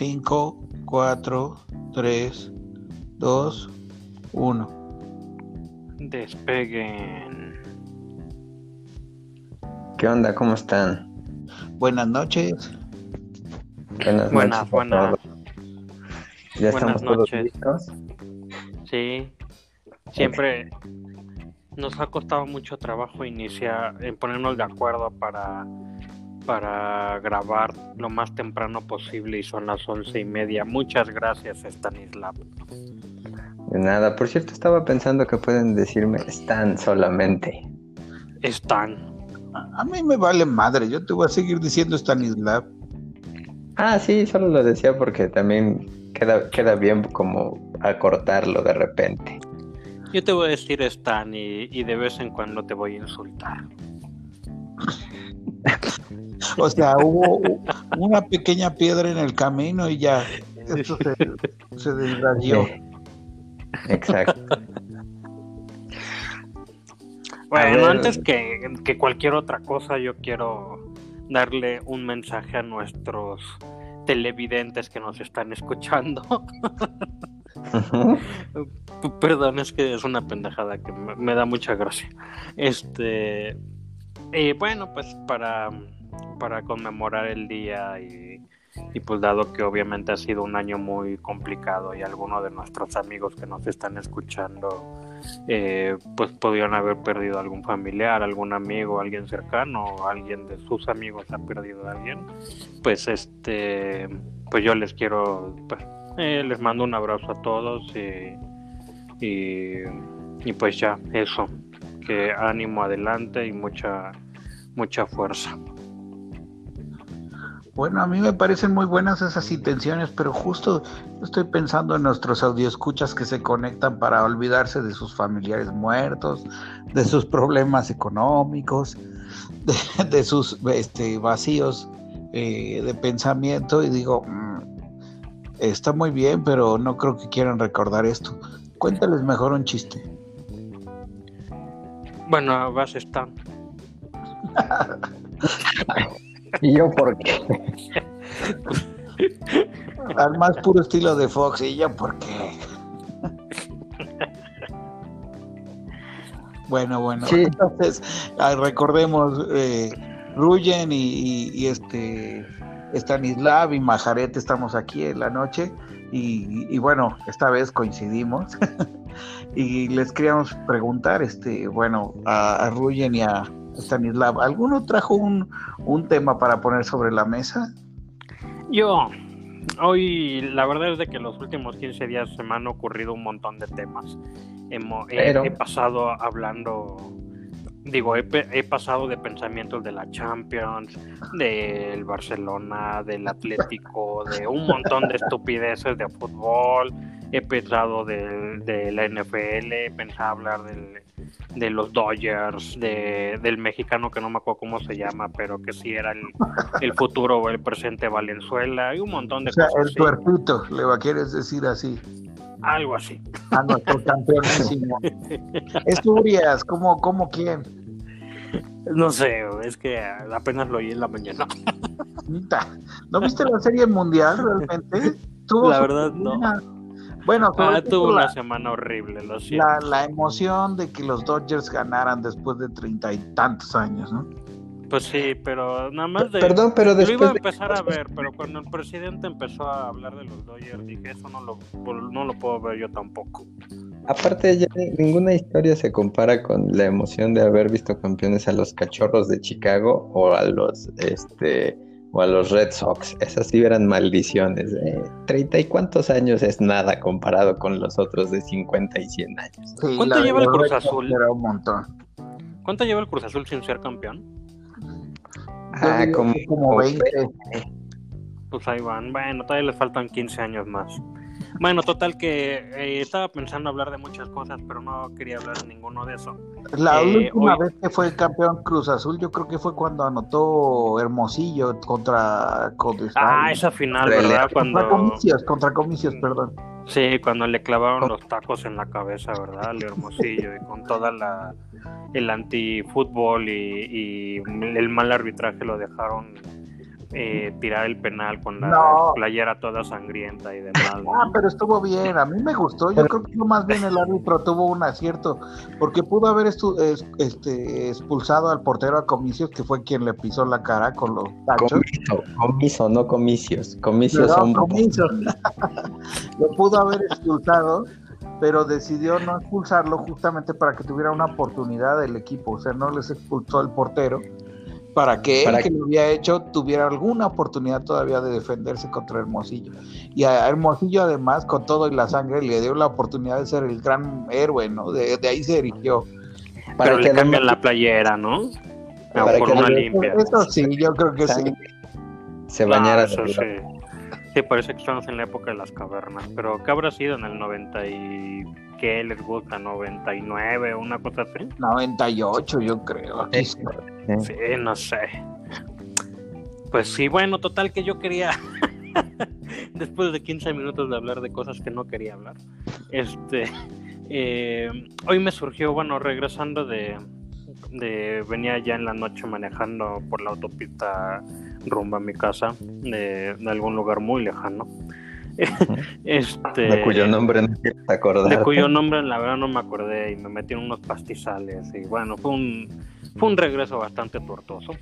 5, 4, 3, 2, 1. Despeguen. ¿Qué onda? ¿Cómo están? Buenas noches. Buenas, Buenas, noches. buenas. todos. ¿Ya Buenas estamos todos noches. listos? Sí, siempre nos ha costado mucho trabajo iniciar, en ponernos de acuerdo para, para grabar lo más temprano posible y son las once y media. Muchas gracias, Stanislav. De nada. Por cierto, estaba pensando que pueden decirme están solamente. Están. A, a mí me vale madre, yo te voy a seguir diciendo Stanislav. Ah, sí, solo lo decía porque también queda, queda bien como acortarlo de repente. Yo te voy a decir Stan y, y de vez en cuando te voy a insultar. O sea, hubo una pequeña piedra en el camino y ya, esto se, se. Sí. Exacto. Bueno, ver. antes que, que cualquier otra cosa, yo quiero darle un mensaje a nuestros televidentes que nos están escuchando. Perdón, es que es una pendejada que me, me da mucha gracia. Este, y bueno, pues para, para conmemorar el día y, pues dado que obviamente ha sido un año muy complicado y algunos de nuestros amigos que nos están escuchando eh, pues podrían haber perdido algún familiar, algún amigo, alguien cercano, alguien de sus amigos ha perdido a alguien, pues este, pues yo les quiero, pues, eh, les mando un abrazo a todos y, y pues ya, eso, ánimo adelante y mucha, mucha fuerza. Bueno, a mí me parecen muy buenas esas intenciones, pero justo estoy pensando en nuestros audioescuchas que se conectan para olvidarse de sus familiares muertos, de sus problemas económicos, de, de sus este, vacíos eh, de pensamiento y digo, mm, está muy bien, pero no creo que quieran recordar esto. Cuéntales mejor un chiste. Bueno, vas Stan. ¿Y yo por qué? Al más puro estilo de Fox, y yo, ¿por qué? Bueno, bueno, Sí. entonces ah, recordemos, eh, Ruyen y, y- y este Stanislav y Majaret estamos aquí en la noche y, y bueno, esta vez coincidimos y les queríamos preguntar, este, bueno, a, a Ruyen y a Stanislav, ¿alguno trajo un, un tema para poner sobre la mesa? Yo, hoy la verdad es de que los últimos 15 días se me han ocurrido un montón de temas. Hemo- he, Pero- he pasado hablando, digo, he, pe- he pasado de pensamientos de la Champions, del Barcelona, del Atlético, de un montón de estupideces de fútbol. He pensado del- de, la NFL, he pensado hablar del, de los Dodgers, de, del mexicano que no me acuerdo cómo se llama, pero que sí era el, el futuro o el presente Valenzuela, y un montón de O sea, cosas el así. tuertito, le va quieres decir así, Algo así. a nuestro campeonísimo. Esturias, ¿cómo, cómo quién? No sé, es que apenas lo oí en la mañana. ¿No viste la serie mundial realmente? Tuvo La verdad, no. Bueno, Ah, tuve una la, semana horrible, lo siento. la, la emoción de que los Dodgers ganaran después de treinta y tantos años, ¿no? Pues sí, pero nada más de... Perdón, pero Lo iba a después de... empezar a ver, pero cuando el presidente empezó a hablar de los Dodgers, dije, eso no lo, no lo puedo ver yo tampoco. Aparte, ya ni- ninguna historia se compara con la emoción de haber visto campeones a los cachorros de Chicago o a los este o a los Red Sox. Esas sí eran maldiciones. eh. Treinta y cuántos años es nada comparado con los otros de 50 y 100 años. Sí, ¿Cuánto lleva el Cruz Azul? Era un montón. ¿Cuánto lleva el Cruz Azul sin ser campeón? Ah, como, como 20. Pues ahí van. Bueno, todavía les faltan 15 años más. Bueno, total que eh, estaba pensando hablar de muchas cosas, pero no quería hablar de ninguno de eso. La Eh, última hoy- vez que fue campeón Cruz Azul, yo creo que fue cuando anotó Hermosillo contra Codesal. Ah, esa final, Contra el ¿verdad? Contra Cuando Comicios, contra Comicios, perdón. sí, cuando le clavaron los tacos en la cabeza, ¿verdad? Al Hermosillo y con toda la el antifútbol y, y el mal arbitraje lo dejaron eh, tirar el penal con la No. playera toda sangrienta y demás. ¿no? Ah, pero estuvo bien, a mí me gustó. Yo creo que más bien el árbitro tuvo un acierto, porque pudo haber estu- es- este, expulsado al portero a Comicios, que fue quien le pisó la cara con los tachos. Comiso, comiso, no comicios. Comicios No, son Comicios. Lo pudo haber expulsado, pero decidió no expulsarlo justamente para que tuviera una oportunidad el equipo. O sea, no les expulsó al portero para que él, Para- que lo había hecho, tuviera alguna oportunidad todavía de defenderse contra Hermosillo. Y a Hermosillo, además, con todo y la sangre, le dio la oportunidad de ser el gran héroe, ¿no? De, de ahí se erigió. para Pero que le cambian la playera, ¿no? Para por que una le- limpia. Eso sí, yo creo que sí. se bañara Ah, eso sí. Sí, parece que estamos en la época de las cavernas. Pero ¿qué habrá sido en el 90 y qué les gusta? ¿99 o una cosa así? 98, yo creo. Aquí sí. Sí, no sé. Pues sí, bueno, total que yo quería, después de 15 minutos de hablar de cosas que no quería hablar, este, eh, hoy me surgió, bueno, regresando de, de, venía ya en la noche manejando por la autopista rumbo a mi casa, de, de algún lugar muy lejano. este, De cuyo nombre no quieres acordar. de cuyo nombre la verdad no me acordé y me metí en unos pastizales y bueno, fue un, fue un regreso bastante tortuoso.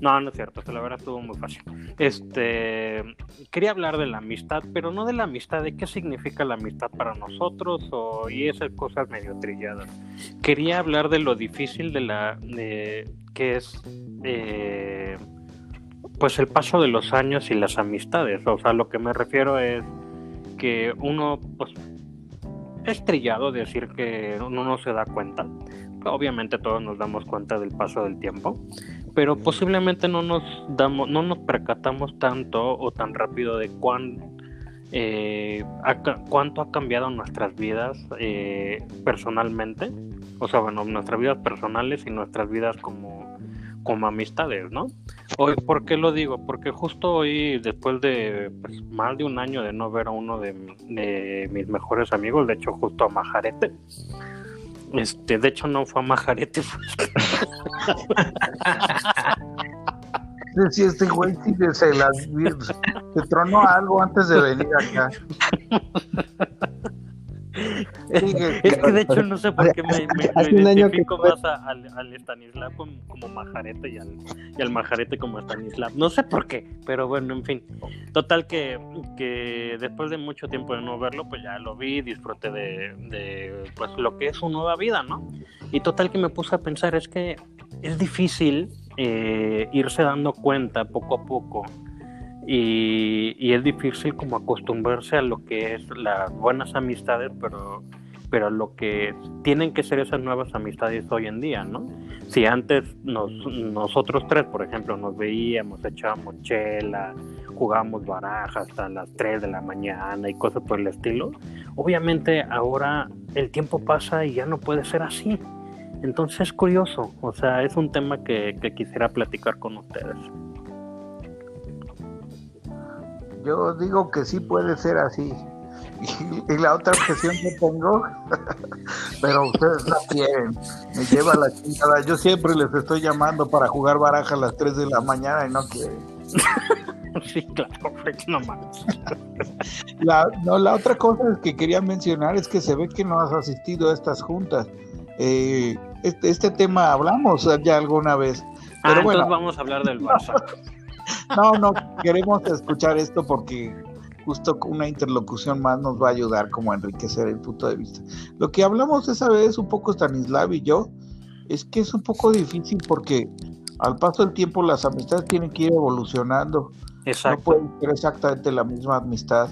No, no es cierto, la verdad estuvo muy fácil. Este, quería hablar de la amistad, pero no de la amistad, de qué significa la amistad para nosotros o y esas cosas medio trilladas. Quería hablar de lo difícil de la, de, que es, eh, pues el paso de los años y las amistades. O sea, lo que me refiero es que uno, pues, es trillado decir que uno no se da cuenta. Obviamente todos nos damos cuenta del paso del tiempo, pero posiblemente no nos damos, no nos percatamos tanto o tan rápido de cuán, eh, ca- cuánto ha cambiado nuestras vidas eh, personalmente, o sea, bueno, nuestras vidas personales y nuestras vidas como, como amistades, ¿no? Hoy, ¿Por qué lo digo? Porque justo hoy, después de pues, más de un año de no ver a uno de, de mis mejores amigos, de hecho justo a Majarete, este, de hecho no fue a Majarete, fue Si este güey sí que se las se tronó algo antes de venir acá. Es que de hecho no sé por qué me, me- que identifico más a- al, al Stanislav como, como Majarete y al, y al Majarete como Stanislav. No sé por qué, pero bueno, en fin. Total que, que después de mucho tiempo de no verlo, pues ya lo vi, disfruté de, de pues lo que es su nueva vida, ¿no? Y total que me puse a pensar, es que es difícil eh, irse dando cuenta poco a poco y, es difícil como acostumbrarse a lo que es las buenas amistades, pero, pero lo que tienen que ser esas nuevas amistades hoy en día, ¿no? Si antes nos, nosotros tres, por ejemplo, nos veíamos, echábamos chela, jugábamos baraja hasta las 3 de la mañana y cosas por el estilo, obviamente ahora el tiempo pasa y ya no puede ser así. Entonces es curioso, o sea, es un tema que quisiera platicar con ustedes. Yo digo que sí puede ser así. Y, y la otra objeción que tengo, pero ustedes la tienen, me lleva la chingada. Yo siempre les estoy llamando para jugar baraja a las 3 de la mañana y no quieren. Sí, claro, no mames. La, no, la otra cosa que quería mencionar es que se ve que no has asistido a estas juntas. Eh, este, este tema hablamos ya alguna vez. Ah, Pero bueno, entonces vamos a hablar del Barça. no, no, queremos escuchar esto porque justo una interlocución más nos va a ayudar como a enriquecer el punto de vista. Lo que hablamos esa vez un poco Stanislav y yo es que es un poco difícil porque al paso del tiempo las amistades tienen que ir evolucionando. No Exacto, pueden ser exactamente la misma amistad.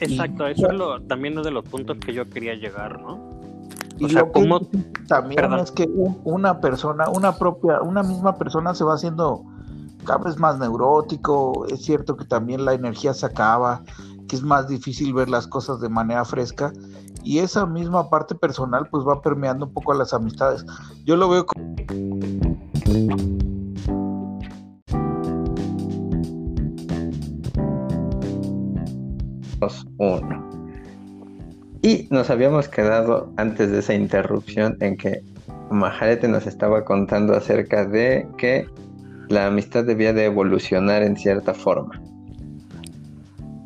exacto. Eso es lo, también es de los puntos que yo quería llegar, ¿no? Y sea, lo que ¿cómo- también Perdón. es que un- una persona, una propia, una misma persona se va haciendo cada vez más neurótico. Es cierto que también la energía se acaba, que es más difícil ver las cosas de manera fresca. Y esa misma parte personal pues va permeando un poco a las amistades. Yo lo veo como uno. Y nos habíamos quedado antes de esa interrupción en que Majarete nos estaba contando acerca de que la amistad debía de evolucionar en cierta forma.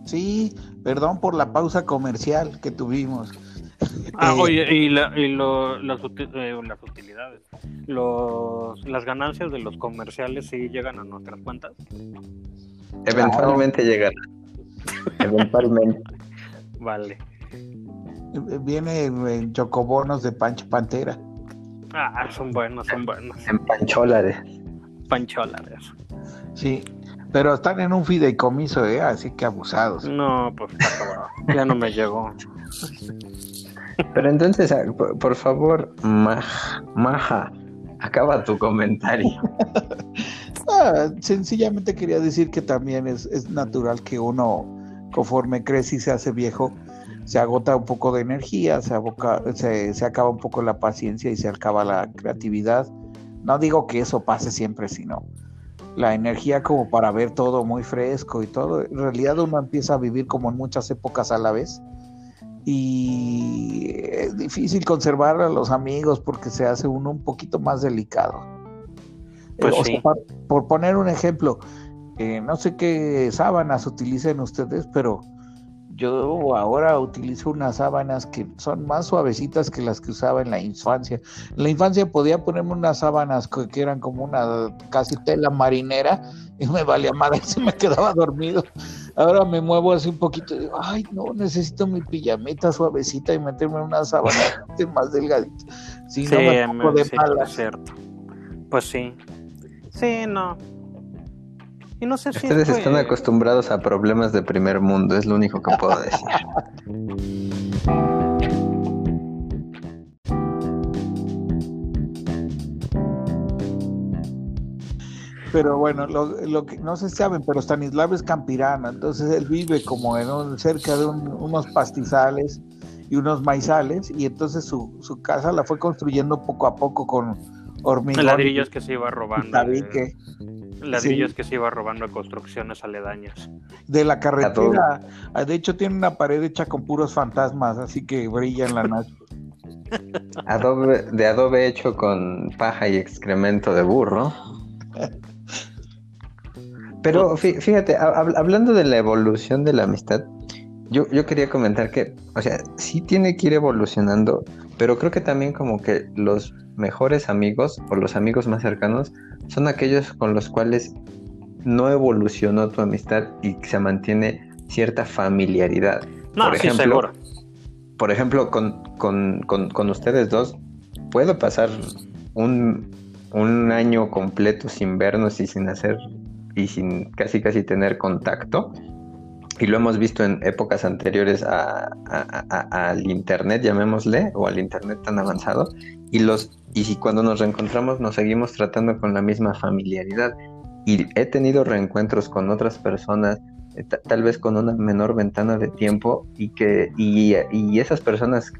Sí, perdón por la pausa comercial que tuvimos. Ah, Eh, oye, y, la, y lo- las, eh, las utilidades, los, las ganancias de los comerciales sí llegan a nuestras cuentas. Eventualmente llegará. Eventualmente. Vale. eh, Viene en chocobonos de Pancho Pantera. Ah, son buenos, son buenos. En pancholares. Pancholares. Sí, pero están en un fideicomiso, ¿eh? así que abusados. No, pues. Ya no me llegó. Pero entonces, ah, por, por favor, Maj- Maja, acaba tu comentario. Ah, sencillamente quería decir que también es, es natural que uno, conforme crece y se hace viejo, se agota un poco de energía, se, aboca- se, se acaba un poco la paciencia y se acaba la creatividad. No digo que eso pase siempre, sino la energía como para ver todo muy fresco y todo. En realidad uno empieza a vivir como en muchas épocas a la vez. Y es difícil conservar a los amigos porque se hace uno un poquito más delicado. Pues O sea, sí. por, por poner un ejemplo, eh, no sé qué sábanas utilicen ustedes, pero yo ahora utilizo unas sábanas que son más suavecitas que las que usaba en la infancia. En la infancia podía ponerme unas sábanas que, eran como una casi tela marinera y me valía madre si me quedaba dormido. Ahora me muevo así un poquito y digo, ay no, necesito mi pijamita suavecita y meterme una sábana más delgadita. Si Sí, no me me- de sí, malas. es cierto. Pues sí. Sí, no. Y no sé si Ustedes están acostumbrados a problemas de primer mundo, es lo único que puedo decir. Pero bueno, lo, lo que no se saben, pero Stanislav es campirano, entonces él vive como en un, cerca de un- unos pastizales y unos maizales, y entonces su, su casa la fue construyendo poco a poco con hormigón. ladrillos que se iba robando. tabique. Ladrillos que se iba robando de construcciones aledañas. de la carretera. De hecho, tiene una pared hecha con puros fantasmas, así que brilla en la noche. Adobe, de adobe hecho con paja y excremento de burro. Pero fí- fíjate, hab- hab- hablando de la evolución de la amistad, yo, yo quería comentar que, o sea, sí tiene que ir evolucionando, pero creo que también como que los mejores amigos o los amigos más cercanos son aquellos con los cuales no evolucionó tu amistad y se mantiene cierta familiaridad. No, Por sí, ejemplo, seguro. por ejemplo, con, con- con- con ustedes dos, puedo pasar un, un año completo sin vernos y sin hacer y sin casi casi tener contacto. Y lo hemos visto en épocas anteriores a- a- a- al internet, llamémosle, o al internet tan avanzado. Y los y si cuando nos reencontramos nos seguimos tratando con la misma familiaridad. Y he tenido reencuentros con otras personas eh, ta- tal vez con una menor ventana de tiempo y que y, y esas personas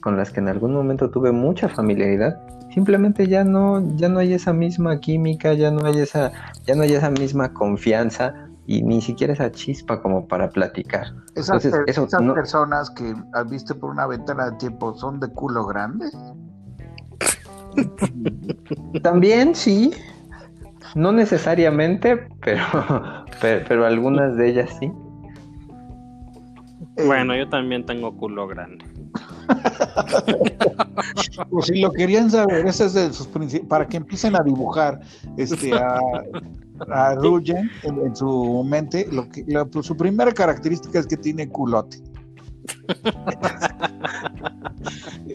con las que en algún momento tuve mucha familiaridad simplemente ya no ya no hay esa misma química ya no hay esa ya no hay esa misma confianza y ni siquiera esa chispa como para platicar Esas, Entonces, per- eso esas no- personas que has visto por una ventana de tiempo son de culo grande. También sí no necesariamente pero pero, pero algunas de ellas sí Eh, Bueno, yo también tengo culo grande. Pues si lo querían saber, ese es de sus para que empiecen a dibujar este a, a Rugen en, en su mente, lo que la- pues, su primera característica es que tiene culote.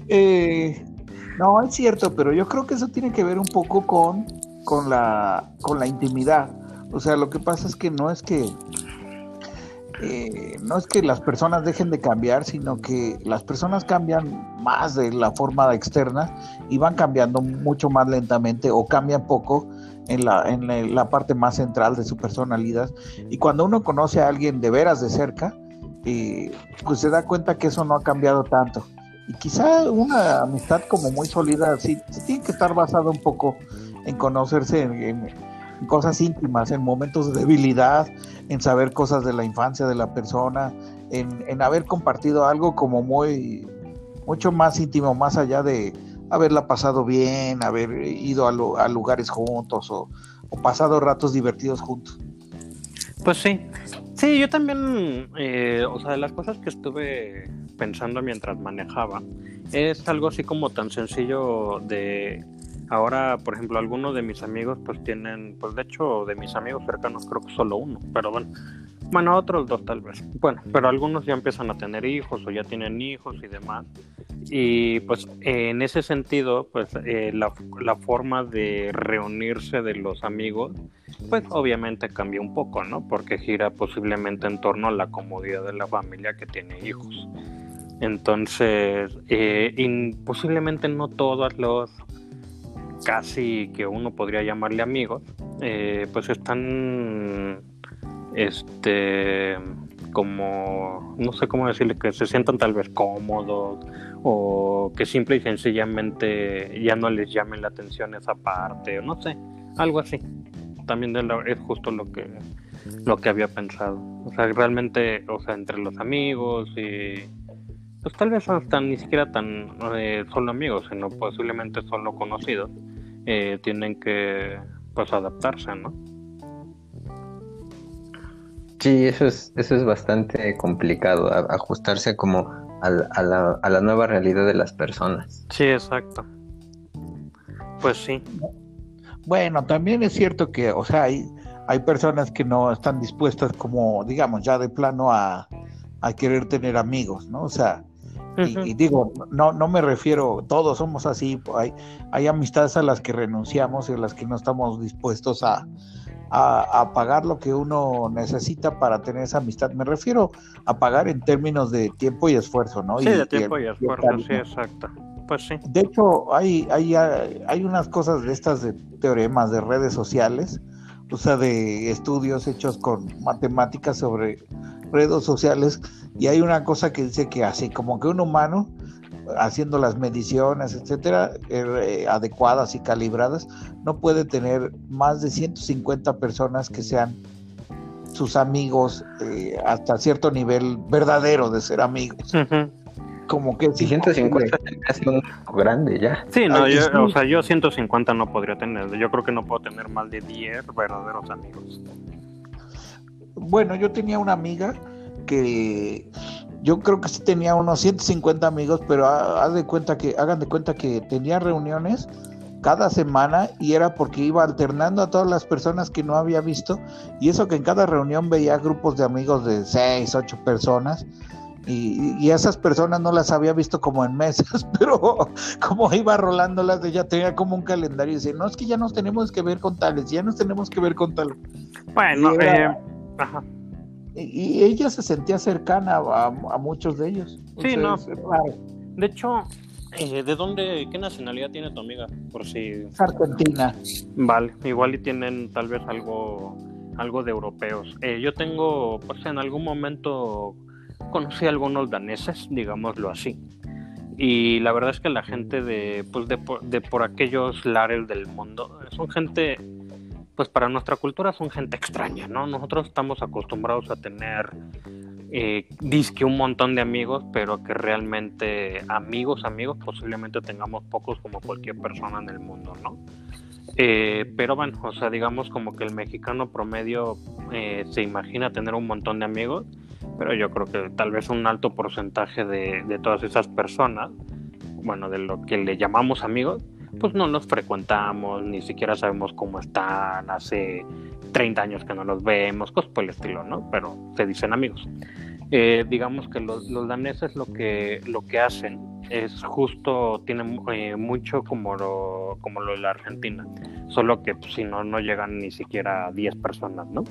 Eh, no, es cierto, pero yo creo que eso tiene que ver un poco con, con la con la intimidad. O sea, lo que pasa es que no es que eh, no es que las personas dejen de cambiar, sino que las personas cambian más de la forma externa y van cambiando mucho más lentamente o cambian poco en la, en la- parte más central de su personalidad. Y cuando uno conoce a alguien de veras de cerca, eh, pues se da cuenta que eso no ha cambiado tanto. Y quizá una amistad como muy sólida, sí, tiene que estar basada un poco en conocerse en, cosas íntimas, en momentos de debilidad, en saber cosas de la infancia de la persona, en, en haber compartido algo como muy, mucho más íntimo, más allá de haberla pasado bien, haber ido a, lu- a lugares juntos o pasado ratos divertidos juntos. Pues sí, sí, yo también, eh, o sea, de las cosas que estuve pensando mientras manejaba, es algo así como tan sencillo de ahora, por ejemplo, algunos de mis amigos pues tienen, pues de hecho de mis amigos cercanos creo que solo uno, pero bueno, bueno, otros dos tal vez. Bueno, pero algunos ya empiezan a tener hijos o ya tienen hijos y demás. Y pues en ese sentido, pues eh, la, la, forma de reunirse de los amigos, pues obviamente cambia un poco, ¿no? Porque gira posiblemente en torno a la comodidad de la familia que tiene hijos. Entonces, eh, posiblemente no todos los casi que uno podría llamarle amigos, eh, pues están este como no sé cómo decirle que se sientan tal vez cómodos o que simple y sencillamente ya no les llamen la atención esa parte o no sé algo así. También es justo lo que lo que había pensado. O sea realmente o sea entre los amigos y pues tal vez hasta ni siquiera tan eh, solo amigos sino posiblemente solo conocidos eh, tienen que pues adaptarse no Sí, eso es, eso es bastante complicado, ajustarse como a, la, a, la, nueva realidad de las personas. Sí, exacto. Pues sí. Bueno, también es cierto que, o sea, hay, hay personas que no están dispuestas como, digamos, ya de plano a, a querer tener amigos, ¿no? O sea, y, digo, no, no me refiero, todos somos así, hay, hay amistades a las que renunciamos y a las que no estamos dispuestos a, a, pagar lo que uno necesita para tener esa amistad. Me refiero a pagar en términos de tiempo y esfuerzo, ¿no? Sí, de tiempo y, esfuerzo, sí, exacto. Pues sí. De hecho, hay, hay, hay unas cosas de estas de teoremas de redes sociales, o sea, de estudios hechos con matemáticas sobre redes sociales, y hay una cosa que dice que así como que un humano haciendo las mediciones, etcétera, eh, adecuadas y calibradas, no puede tener más de 150 personas que sean sus amigos eh, hasta cierto nivel verdadero de ser amigos. Como que 150 es un grande ya. Sí, no, yo, o sea, yo 150 no podría tener. Yo creo que no puedo tener más de 10 verdaderos amigos. Bueno, yo tenía una amiga que yo creo que sí tenía unos 150 amigos, pero haz de cuenta que, hagan de cuenta que tenía reuniones cada semana y era porque iba alternando a todas las personas que no había visto y eso que en cada reunión veía grupos de amigos de 6, 8 personas y, y, esas personas no las había visto como en meses, pero como iba rolándolas, ella tenía como un calendario y decía, no, es que ya nos tenemos que ver con tales, ya nos tenemos que ver con tales. Bueno, eh, ajá y ella se sentía cercana a, muchos de ellos. Sí, no. De hecho, eh, ¿de dónde, qué nacionalidad tiene tu amiga? Por si. Argentina. Vale, igual y tienen tal vez algo, algo de europeos. Eh, yo tengo, pues en algún momento conocí a algunos daneses, digámoslo así. Y la verdad es que la gente de, pues de, de por aquellos lares del mundo son gente pues para nuestra cultura son gente extraña, ¿no? Nosotros estamos acostumbrados a tener eh, disque un montón de amigos, pero que realmente amigos, amigos, posiblemente tengamos pocos como cualquier persona en el mundo, ¿no? Eh, pero bueno, o sea, digamos como que el mexicano promedio eh, se imagina tener un montón de amigos, pero yo creo que tal vez un alto porcentaje de, de todas esas personas, bueno, de lo que le llamamos amigos, pues no los frecuentamos, ni siquiera sabemos cómo están, hace 30 años que no los vemos, cosas por el estilo, ¿no? Pero se dicen amigos. Eh, digamos que los, daneses lo que, lo que hacen es justo, tienen eh, mucho como lo, como lo de la Argentina, solo que pues, si no, no llegan ni siquiera a 10 personas, ¿no?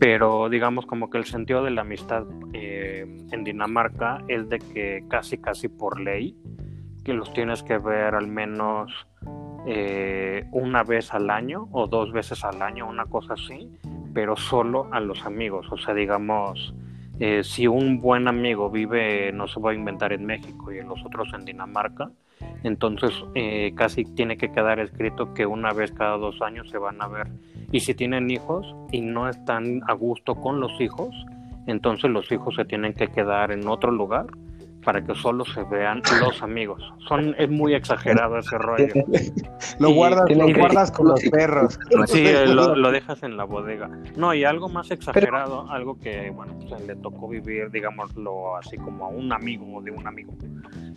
Pero digamos como que el sentido de la amistad eh, en Dinamarca es de que casi, casi por ley, los tienes que ver al menos eh, una vez al año o dos veces al año, una cosa así, pero solo a los amigos. O sea, digamos, eh, si un buen amigo vive, no se va a inventar en México y los otros en Dinamarca, entonces eh, casi tiene que quedar escrito que una vez cada dos años se van a ver. Y si tienen hijos y no están a gusto con los hijos, entonces los hijos se tienen que quedar en otro lugar para que solo se vean los amigos. Son, es muy exagerado ese rollo. lo guardas, lo guardas con los perros. Sí, lo, dejas en la bodega. No, y algo más exagerado, algo que, bueno, pues, le tocó vivir, digámoslo así, como a un amigo de un amigo,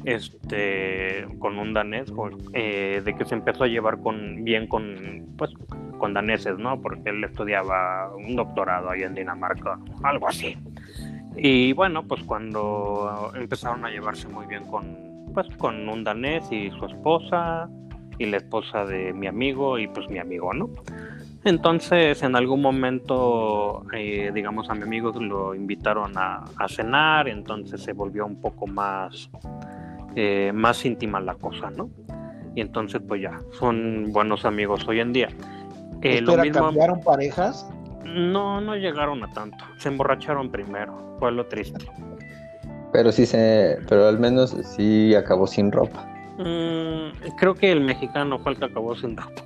este, con un danés, eh, de que se empezó a llevar con bien con, pues, con daneses, ¿no? Porque él estudiaba un doctorado ahí en Dinamarca, algo así. Y bueno, pues cuando empezaron a llevarse muy bien con, pues, con un danés y su esposa y la esposa de mi amigo y pues mi amigo, ¿no? Entonces en algún momento, eh, digamos, a mi amigo lo invitaron a, cenar, entonces se volvió un poco más, eh, más íntima la cosa, ¿no? Y entonces pues ya, son buenos amigos hoy en día. Eh, lo mismo... ¿Cambiaron parejas? No, no llegaron a tanto. Se emborracharon primero. Fue lo triste. Pero sí se, pero al menos sí acabó sin ropa. Mm, creo que el mexicano fue el que acabó sin ropa.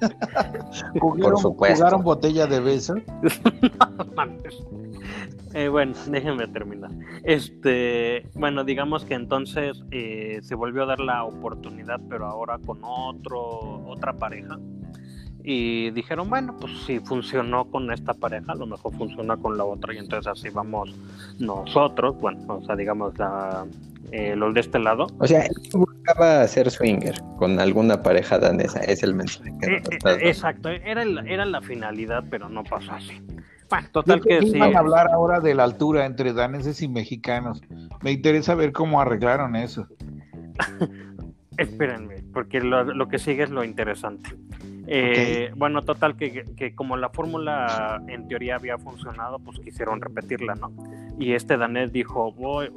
Por supuesto. ¿Jugaron botella de beso? eh, bueno, déjenme terminar. Este, bueno, digamos que entonces eh, se volvió a dar la oportunidad, pero ahora con otro, otra pareja y dijeron, bueno, pues si funcionó con esta pareja, a lo mejor funciona con la otra y entonces así vamos nosotros, bueno, o sea, digamos la, eh, los de este lado. O sea, buscaba ser swinger con alguna pareja danesa, es el mensaje. Eh, eh, exacto, era, era la finalidad, pero no pasó así. Bueno, total que sí. Van a hablar ahora de la altura entre daneses y mexicanos. Me interesa ver cómo arreglaron eso. Espérenme, porque lo, lo que sigue es lo interesante. Eh, bueno, total, que, como la fórmula en teoría había funcionado, pues quisieron repetirla, ¿no? Y este danés dijo, voy,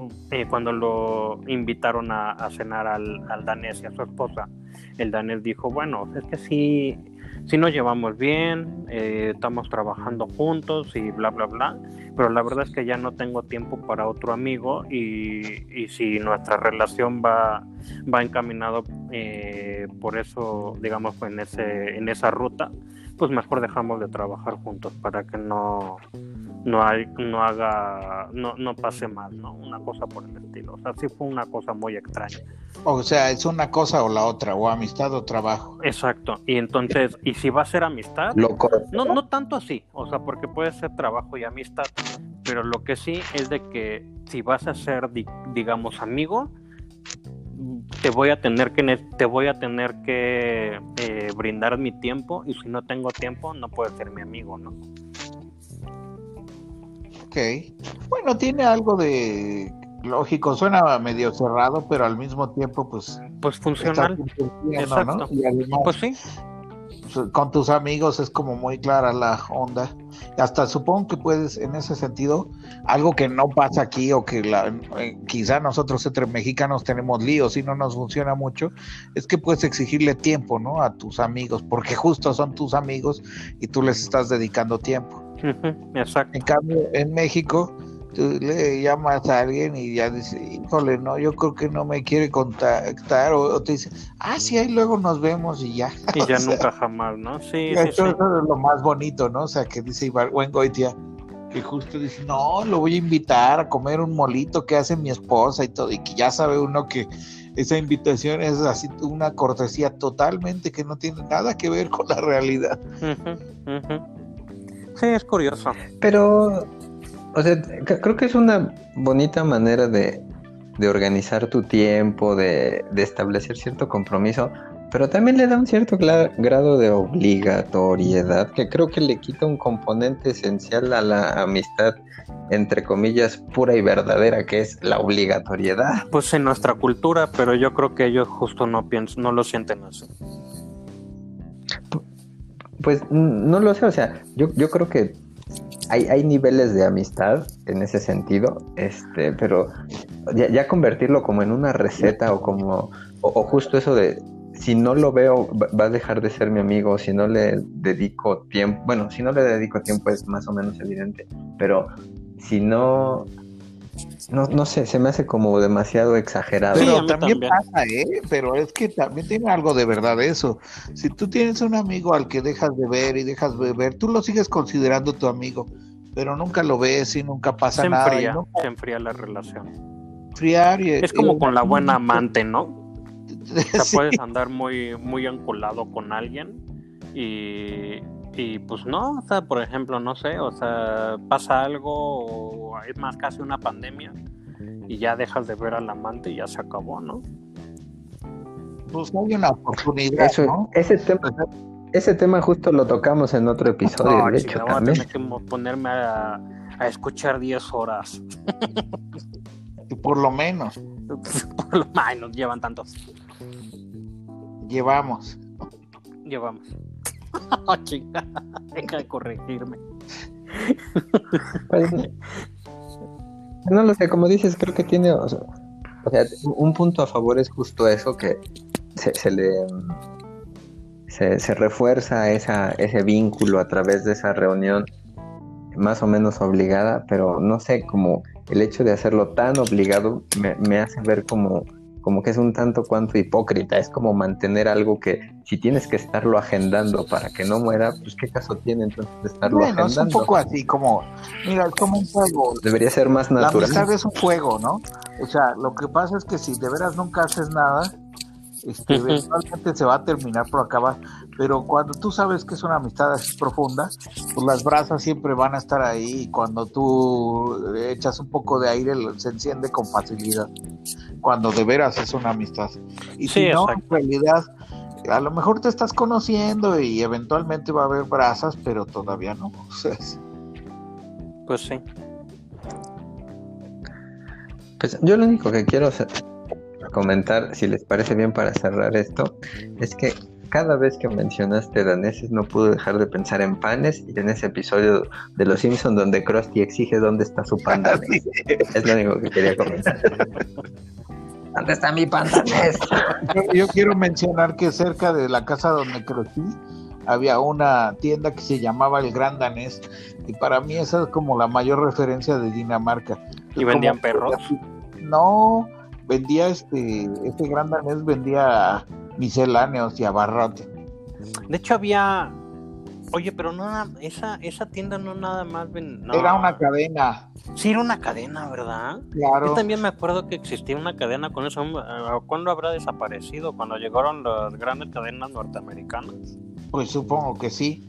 cuando lo invitaron a, cenar al, al, danés y a su esposa, el danés dijo, bueno, es que sí, sí nos llevamos bien, eh, estamos trabajando juntos y bla, bla, bla pero la verdad es que ya no tengo tiempo para otro amigo y, y si nuestra relación va, va encaminado eh, por eso, digamos, en, ese, en esa ruta, pues mejor dejamos de trabajar juntos para que no, no, hay, no haga, no, no pase mal, ¿no? Una cosa por el estilo. O sea, sí fue una cosa muy extraña. O sea, es una cosa o la otra, o amistad o trabajo. Exacto. Y entonces, ¿y si va a ser amistad? no, no tanto así, o sea, porque puede ser trabajo y amistad, pero lo que sí es de que si vas a ser, digamos, amigo, te voy a tener que te voy a tener que eh, brindar mi tiempo y si no tengo tiempo no puedes ser mi amigo, ¿no? Ok. Bueno, tiene algo de lógico, suena medio cerrado, pero al mismo tiempo, pues. Pues funcional. Exacto. pues sí. Con tus amigos es como muy clara la onda. Hasta supongo que puedes, en ese sentido, algo que no pasa aquí o que la, eh, quizá nosotros entre mexicanos tenemos líos y no nos funciona mucho, es que puedes exigirle tiempo, ¿no? A tus amigos, porque justo son tus amigos y tú les estás dedicando tiempo. Exacto. En cambio, en México, tú le llamas a alguien y ya dice, híjole, no, yo creo que no me quiere contactar, o, te dice, ah, sí, ahí luego nos vemos y ya. Y ya nunca jamás, ¿no? Sí, sí, eso, es lo más bonito, ¿no? O sea, que dice Goitia, que justo dice, no, lo voy a invitar a comer un molito que hace mi esposa y todo, y que ya sabe uno que esa invitación es así una cortesía totalmente que no tiene nada que ver con la realidad. Sí, es curioso. Pero o sea, creo que es una bonita manera de, organizar tu tiempo, de, establecer cierto compromiso, pero también le da un cierto grado de obligatoriedad que creo que le quita un componente esencial a la amistad, entre comillas, pura y verdadera, que es la obligatoriedad. Pues en nuestra cultura, pero yo creo que ellos justo no piensan, no lo sienten así. Pues no lo sé, o sea, yo, yo creo que hay, hay niveles de amistad en ese sentido, este, pero ya, convertirlo como en una receta o como, o, justo eso de, si no lo veo, va a dejar de ser mi amigo, si no le dedico tiempo, bueno, si no le dedico tiempo es más o menos evidente, pero si no, no, no sé, se me hace como demasiado exagerado. Pero también, pasa, ¿eh? Pero es que también tiene algo de verdad eso. Si tú tienes un amigo al que dejas de ver y dejas de ver, tú lo sigues considerando tu amigo, pero nunca lo ves y nunca pasa nada. Se enfría la relación. enfriar. Y, es como con la buena amante, ¿no? O sea, puedes andar muy, muy enculado con alguien y, y pues no, o sea, por ejemplo, no sé, o sea, pasa algo, o es más casi una pandemia y ya dejas de ver al amante y ya se acabó, ¿no? Pues hay una oportunidad, ¿no? Ese tema, ese tema justo lo tocamos en otro episodio, de hecho, voy a tener que ponerme a, a escuchar 10 horas. Por lo menos. Por lo menos, llevan tantos. Llevamos. Llevamos. Oh, deja de corregirme. Pues, no lo sé, como dices, creo que tiene, o sea, un punto a favor es justo eso, que se, le se, se, refuerza esa, ese vínculo a través de esa reunión más o menos obligada, pero no sé, como el hecho de hacerlo tan obligado me hace ver como como que es un tanto cuanto hipócrita, es como mantener algo que si tienes que estarlo agendando para que no muera, pues qué caso tiene entonces estarlo bueno, agendando. Es un poco así como, mira, es como un juego. Debería ser más natural. La amistad es un juego, ¿no? O sea, lo que pasa es que si de veras nunca haces nada, este, eventualmente se va a terminar por acabar. Pero cuando tú sabes que es una amistad así profunda, pues las brasas siempre van a estar ahí y cuando tú echas un poco de aire se enciende con facilidad. Cuando de veras es una amistad. Y si no, en realidad, a lo mejor te estás conociendo y eventualmente va a haber brasas, pero todavía no. pues sí. Pues yo lo único que quiero hacer comentar, si les parece bien para cerrar esto, es que cada vez que mencionaste daneses no pude dejar de pensar en panes y en ese episodio de Los Simpsons donde Krusty exige dónde está su pan danés. es lo único que quería comentar. ¿Dónde está mi pan danés? Yo quiero mencionar que cerca de la casa donde crecí había una tienda que se llamaba El Gran Danés y para mí esa es como la mayor referencia de Dinamarca. ¿Y vendían perros? No, vendía este, este gran danés vendía misceláneos y abarrote. De hecho había, oye, pero no, esa, esa tienda no nada más Era una cadena. Sí, era una cadena, ¿verdad? Claro. Yo también me acuerdo que existía una cadena con eso. ¿Cuándo habrá desaparecido? Cuando llegaron las grandes cadenas norteamericanas. Pues supongo que sí.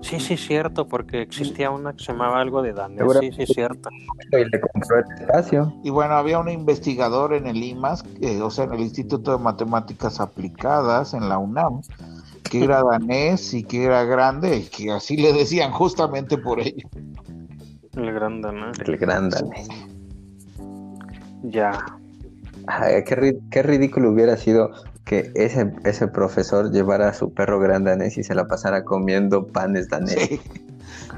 Sí, sí, es cierto, porque existía una que se llamaba algo de danés. Sí, sí, es cierto. Y le compró el espacio. Y bueno, había un investigador en el IMAS, o sea, en el Instituto de Matemáticas Aplicadas, en la UNAM, que era danés y que era grande, y que así le decían justamente por ello. El gran danés. El gran danés. Ya. qué, qué ridículo hubiera sido que ese, ese profesor llevara a su perro gran danés y se la pasara comiendo panes danés.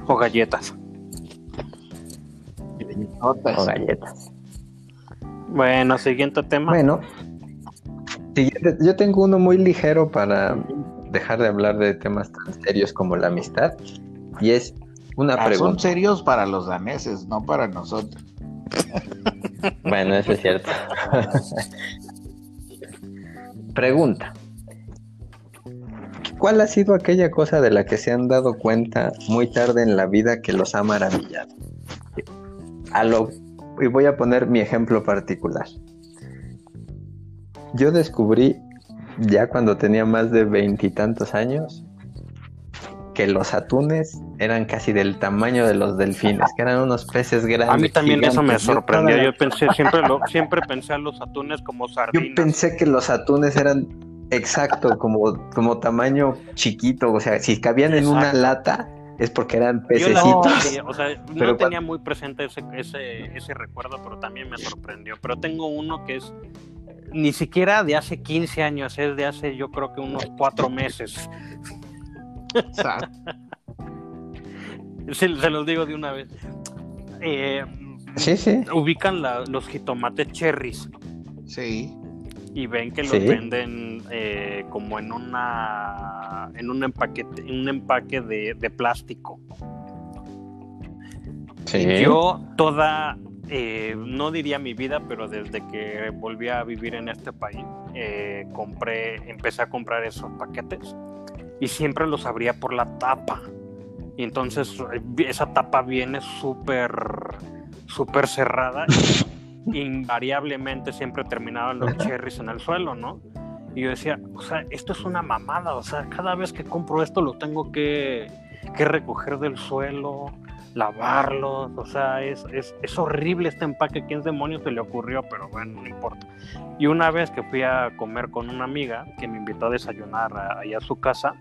O galletas. O galletas. Bueno, siguiente tema. Bueno, yo tengo uno muy ligero para dejar de hablar de temas tan serios como la amistad. Y es una ah, pregunta. Son serios para los daneses, no para nosotros. bueno, eso es cierto. Pregunta. ¿Cuál ha sido aquella cosa de la que se han dado cuenta muy tarde en la vida que los ha maravillado? A lo, y voy a poner mi ejemplo particular. Yo descubrí ya cuando tenía más de veintitantos años que los atunes eran casi del tamaño de los delfines, que eran unos peces grandes. A mí también eso me sorprendió. Yo pensé, siempre, lo, siempre pensé a los atunes como sardinas. Yo pensé que los atunes eran exacto, como, como tamaño chiquito. O sea, si cabían en una lata, es porque eran pececitos. o sea, no tenía muy presente ese, ese, ese recuerdo, pero también me sorprendió. Pero tengo uno que es ni siquiera de hace 15 años, es de hace yo creo que unos cuatro meses. se, los digo de una vez. Eh, sí, sí. Ubican los jitomates cherries. Sí. Y ven que los venden eh, como en una en un empaque, en un empaque de, plástico. Sí. Yo toda, eh, no diría mi vida, pero desde que volví a vivir en este país, compré, empecé a comprar esos paquetes y siempre los abría por la tapa. Y entonces esa tapa viene súper, súper cerrada invariablemente siempre terminaban los cherries en el suelo, ¿no? Y yo decía, o sea, esto es una mamada, o sea, cada vez que compro esto lo tengo que, que recoger del suelo, lavarlos, o sea, es, es, es, horrible este empaque, ¿quién demonios se le ocurrió? Pero bueno, no importa. Y una vez que fui a comer con una amiga que me invitó a desayunar allá a su casa,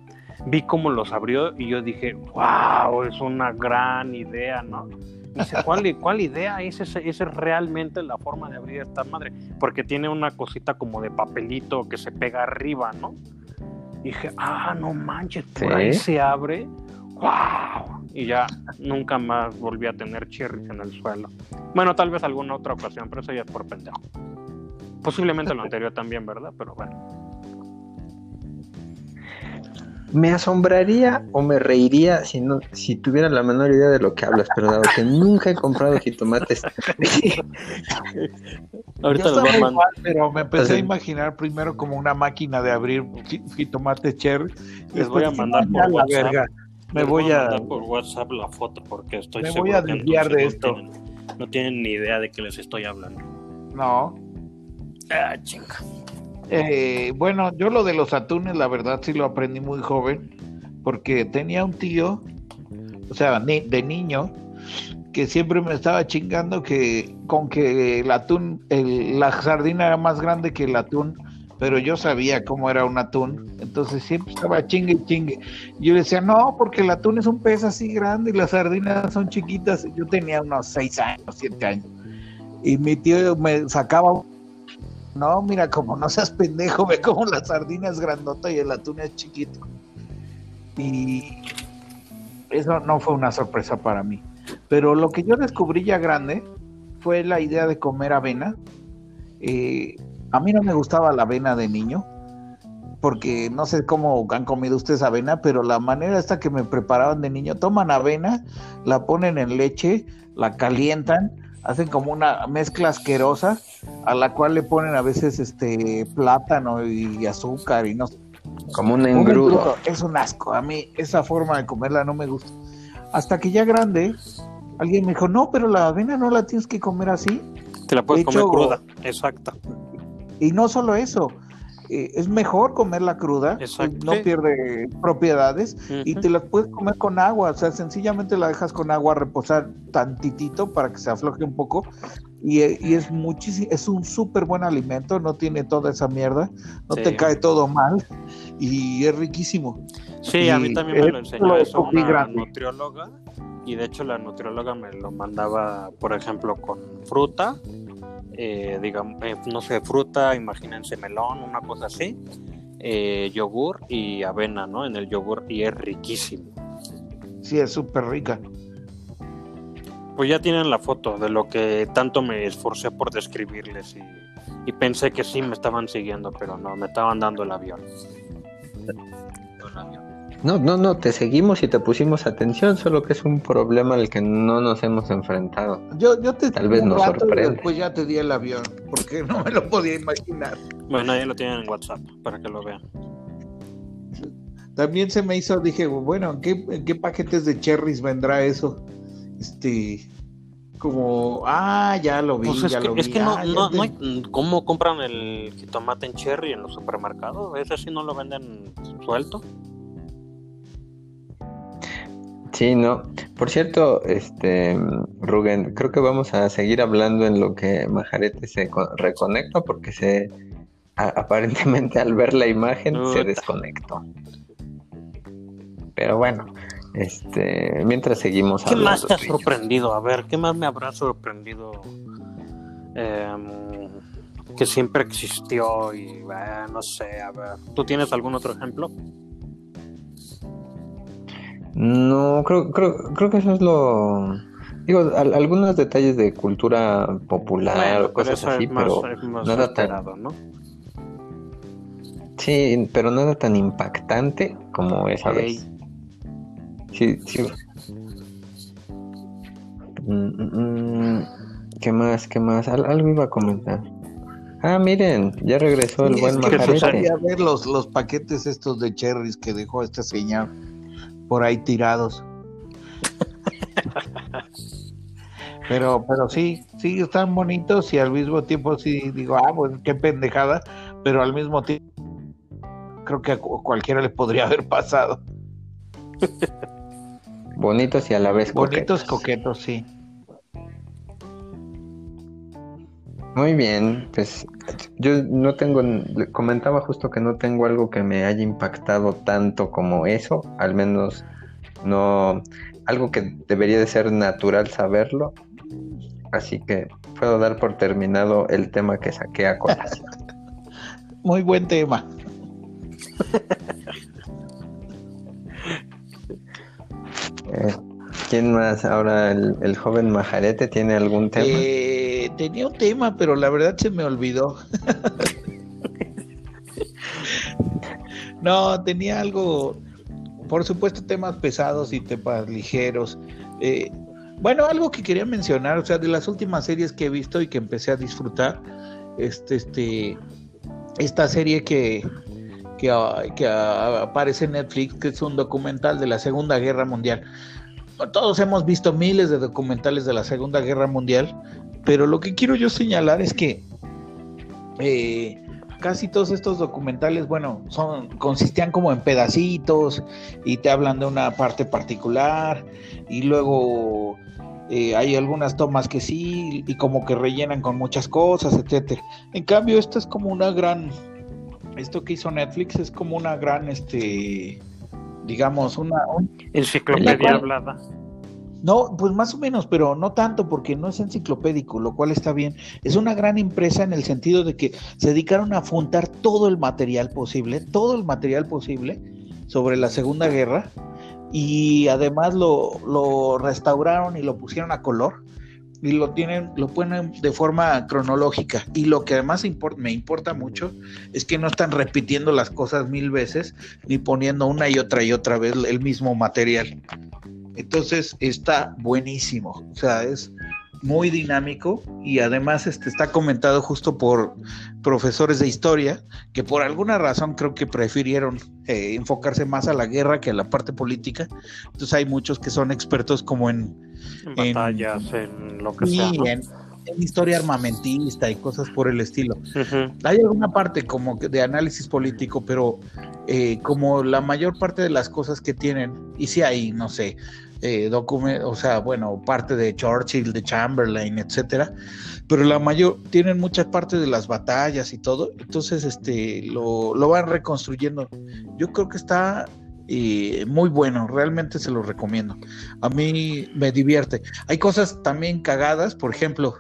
vi cómo los abrió y yo dije, wow, es una gran idea, ¿no? dice, ¿cuál, ¿cuál idea es esa? es realmente la forma de abrir esta madre? Porque tiene una cosita como de papelito que se pega arriba, ¿no? Y dije, ah, no manches, por ahí se abre. ¡Wow! Y ya nunca más volví a tener cherries en el suelo. Bueno, tal vez alguna otra ocasión, pero eso ya es por pendejo. Posiblemente lo anterior también, ¿verdad? Pero bueno. Me asombraría o me reiría si no, si tuviera la menor idea de lo que hablas, pero dado que nunca he comprado jitomates. Ahorita lo voy a mandar. pero me empecé a imaginar primero como una máquina de abrir jitomates cherry. Les voy a mandar por WhatsApp. Me voy a mandar por WhatsApp la foto porque estoy me voy a desviar de esto. no tienen ni idea de que les estoy hablando. No. Ah, chinga. Eh, bueno, yo lo de los atunes, la verdad sí lo aprendí muy joven, porque tenía un tío, o sea, de niño, que siempre me estaba chingando que con que el atún, la sardina era más grande que el atún, pero yo sabía cómo era un atún, entonces siempre estaba chingue y chingue. Yo le decía, no, porque el atún es un pez así grande y las sardinas son chiquitas. Yo tenía unos seis años, siete años, y mi tío me sacaba no, mira, como no seas pendejo, ve como la sardina es grandota y el atún es chiquito. Y eso no fue una sorpresa para mí. Pero lo que yo descubrí ya grande fue la idea de comer avena. Eh, a mí no me gustaba la avena de niño, porque no sé cómo han comido ustedes avena, pero la manera esta que me preparaban de niño, toman avena, la ponen en leche, la calientan, hacen como una mezcla asquerosa a la cual le ponen a veces este plátano y azúcar y no como un engrudo. Es un asco. A mí esa forma de comerla no me gusta. Hasta que ya grande, alguien me dijo, no, pero la avena no la tienes que comer así. Te la puedes comer cruda, exacto. Y no solo eso, eh, es mejor comerla cruda, eh, no pierde propiedades y te la puedes comer con agua, o sea, sencillamente la dejas con agua reposar tantitito para que se afloje un poco y, eh, es muchísimo, es un súper buen alimento, no tiene toda esa mierda, no te cae todo mal y es riquísimo. Sí, a mí también me lo enseñó eso una nutrióloga y de hecho la nutrióloga me lo mandaba, por ejemplo, con fruta eh, digamos, eh, no sé, fruta, imagínense melón, una cosa así, eh, yogur y avena, ¿no? En el yogur y es riquísimo. Sí, es súper rica. Pues ya tienen la foto de lo que tanto me esforcé por describirles y, y pensé que sí me estaban siguiendo, pero no, me estaban dando el avión. No, no, no, te seguimos y te pusimos atención, solo que es un problema al que no nos hemos enfrentado. Yo, yo te Tal vez nos sorprende. Después ya te di el avión, porque no me lo podía imaginar. Bueno, ya lo tienen en WhatsApp para que lo vean. También se me hizo, dije, bueno, ¿en qué, qué paquetes de cherries vendrá eso? Este, como, ah, ya lo vi, pues ya que, lo vi. Es que no, no, no, hay, ¿cómo compran el jitomate en cherry en los supermercados? ¿Ese sí no lo venden suelto? Sí, no. Por cierto, este, Rugen, creo que vamos a seguir hablando en lo que Majarete se reconecta porque se aparentemente al ver la imagen se desconectó. Pero bueno, este, mientras seguimos ¿Qué más te ha sorprendido? A ver, ¿qué más me habrá sorprendido? Em, que siempre existió y no sé, a ver, ¿tú tienes algún otro ejemplo? No, creo, creo, creo que eso es lo... Digo, algunos detalles de cultura popular o cosas así, pero nada tan... ¿no? Sí, pero nada tan impactante como esa vez. Sí, sí. Mm, mm, mm. ¿Qué más? ¿Qué más? algo iba a comentar. Ah, miren, ya regresó el buen Majarete. ver los, los paquetes estos de cherries que dejó este señor por ahí tirados. Pero, pero sí, sí están bonitos y al mismo tiempo sí digo, ah, pues qué pendejada, pero al mismo tiempo creo que a cualquiera le podría haber pasado. Bonitos y a la vez Bonitos, coquetos, sí. Muy bien, pues yo no tengo, comentaba justo que no tengo algo que me haya impactado tanto como eso, al menos no, algo que debería de ser natural saberlo, así que puedo dar por terminado el tema que saqué a colación. Muy buen tema. Eh, ¿Quién más? Ahora el, joven Majarete tiene algún tema. Eh, tenía un tema, pero la verdad se me olvidó. no, tenía algo, por supuesto, temas pesados y temas ligeros. Eh, bueno, algo que quería mencionar, o sea, de las últimas series que he visto y que empecé a disfrutar, este, este, esta serie que, que, que aparece en Netflix, que es un documental de la Segunda Guerra Mundial. Todos hemos visto miles de documentales de la Segunda Guerra Mundial, pero lo que quiero yo señalar es que eh, casi todos estos documentales, bueno, son consistían como en pedacitos y te hablan de una parte particular y luego eh, hay algunas tomas que sí y como que rellenan con muchas cosas, etcétera. En cambio, esto es como una gran, esto que hizo Netflix es como una gran, este, digamos, una... Enciclopedia hablada. No, pues más o menos, pero no tanto porque no es enciclopédico, lo cual está bien. Es una gran empresa en el sentido de que se dedicaron a juntar todo el material posible, todo el material posible sobre la Segunda Guerra y además lo, lo restauraron y lo pusieron a color y lo tienen, lo ponen de forma cronológica. Y lo que además me importa mucho es que no están repitiendo las cosas mil veces ni poniendo una y otra y otra vez el mismo material. Entonces está buenísimo. O sea, es muy dinámico y además este, está comentado justo por profesores de historia que por alguna razón creo que prefirieron eh, enfocarse más a la guerra que a la parte política. Entonces hay muchos que son expertos como en, en batallas, en, lo que sea. En, historia armamentista y cosas por el estilo. Hay alguna parte como de análisis político, pero eh, como la mayor parte de las cosas que tienen, y si hay, no sé, eh, o sea, bueno, parte de Churchill, de Chamberlain, etcétera, pero la mayor, tienen muchas partes de las batallas y todo, entonces este, lo, lo van reconstruyendo. Yo creo que está eh, muy bueno, realmente se lo recomiendo. A mí me divierte. Hay cosas también cagadas, por ejemplo,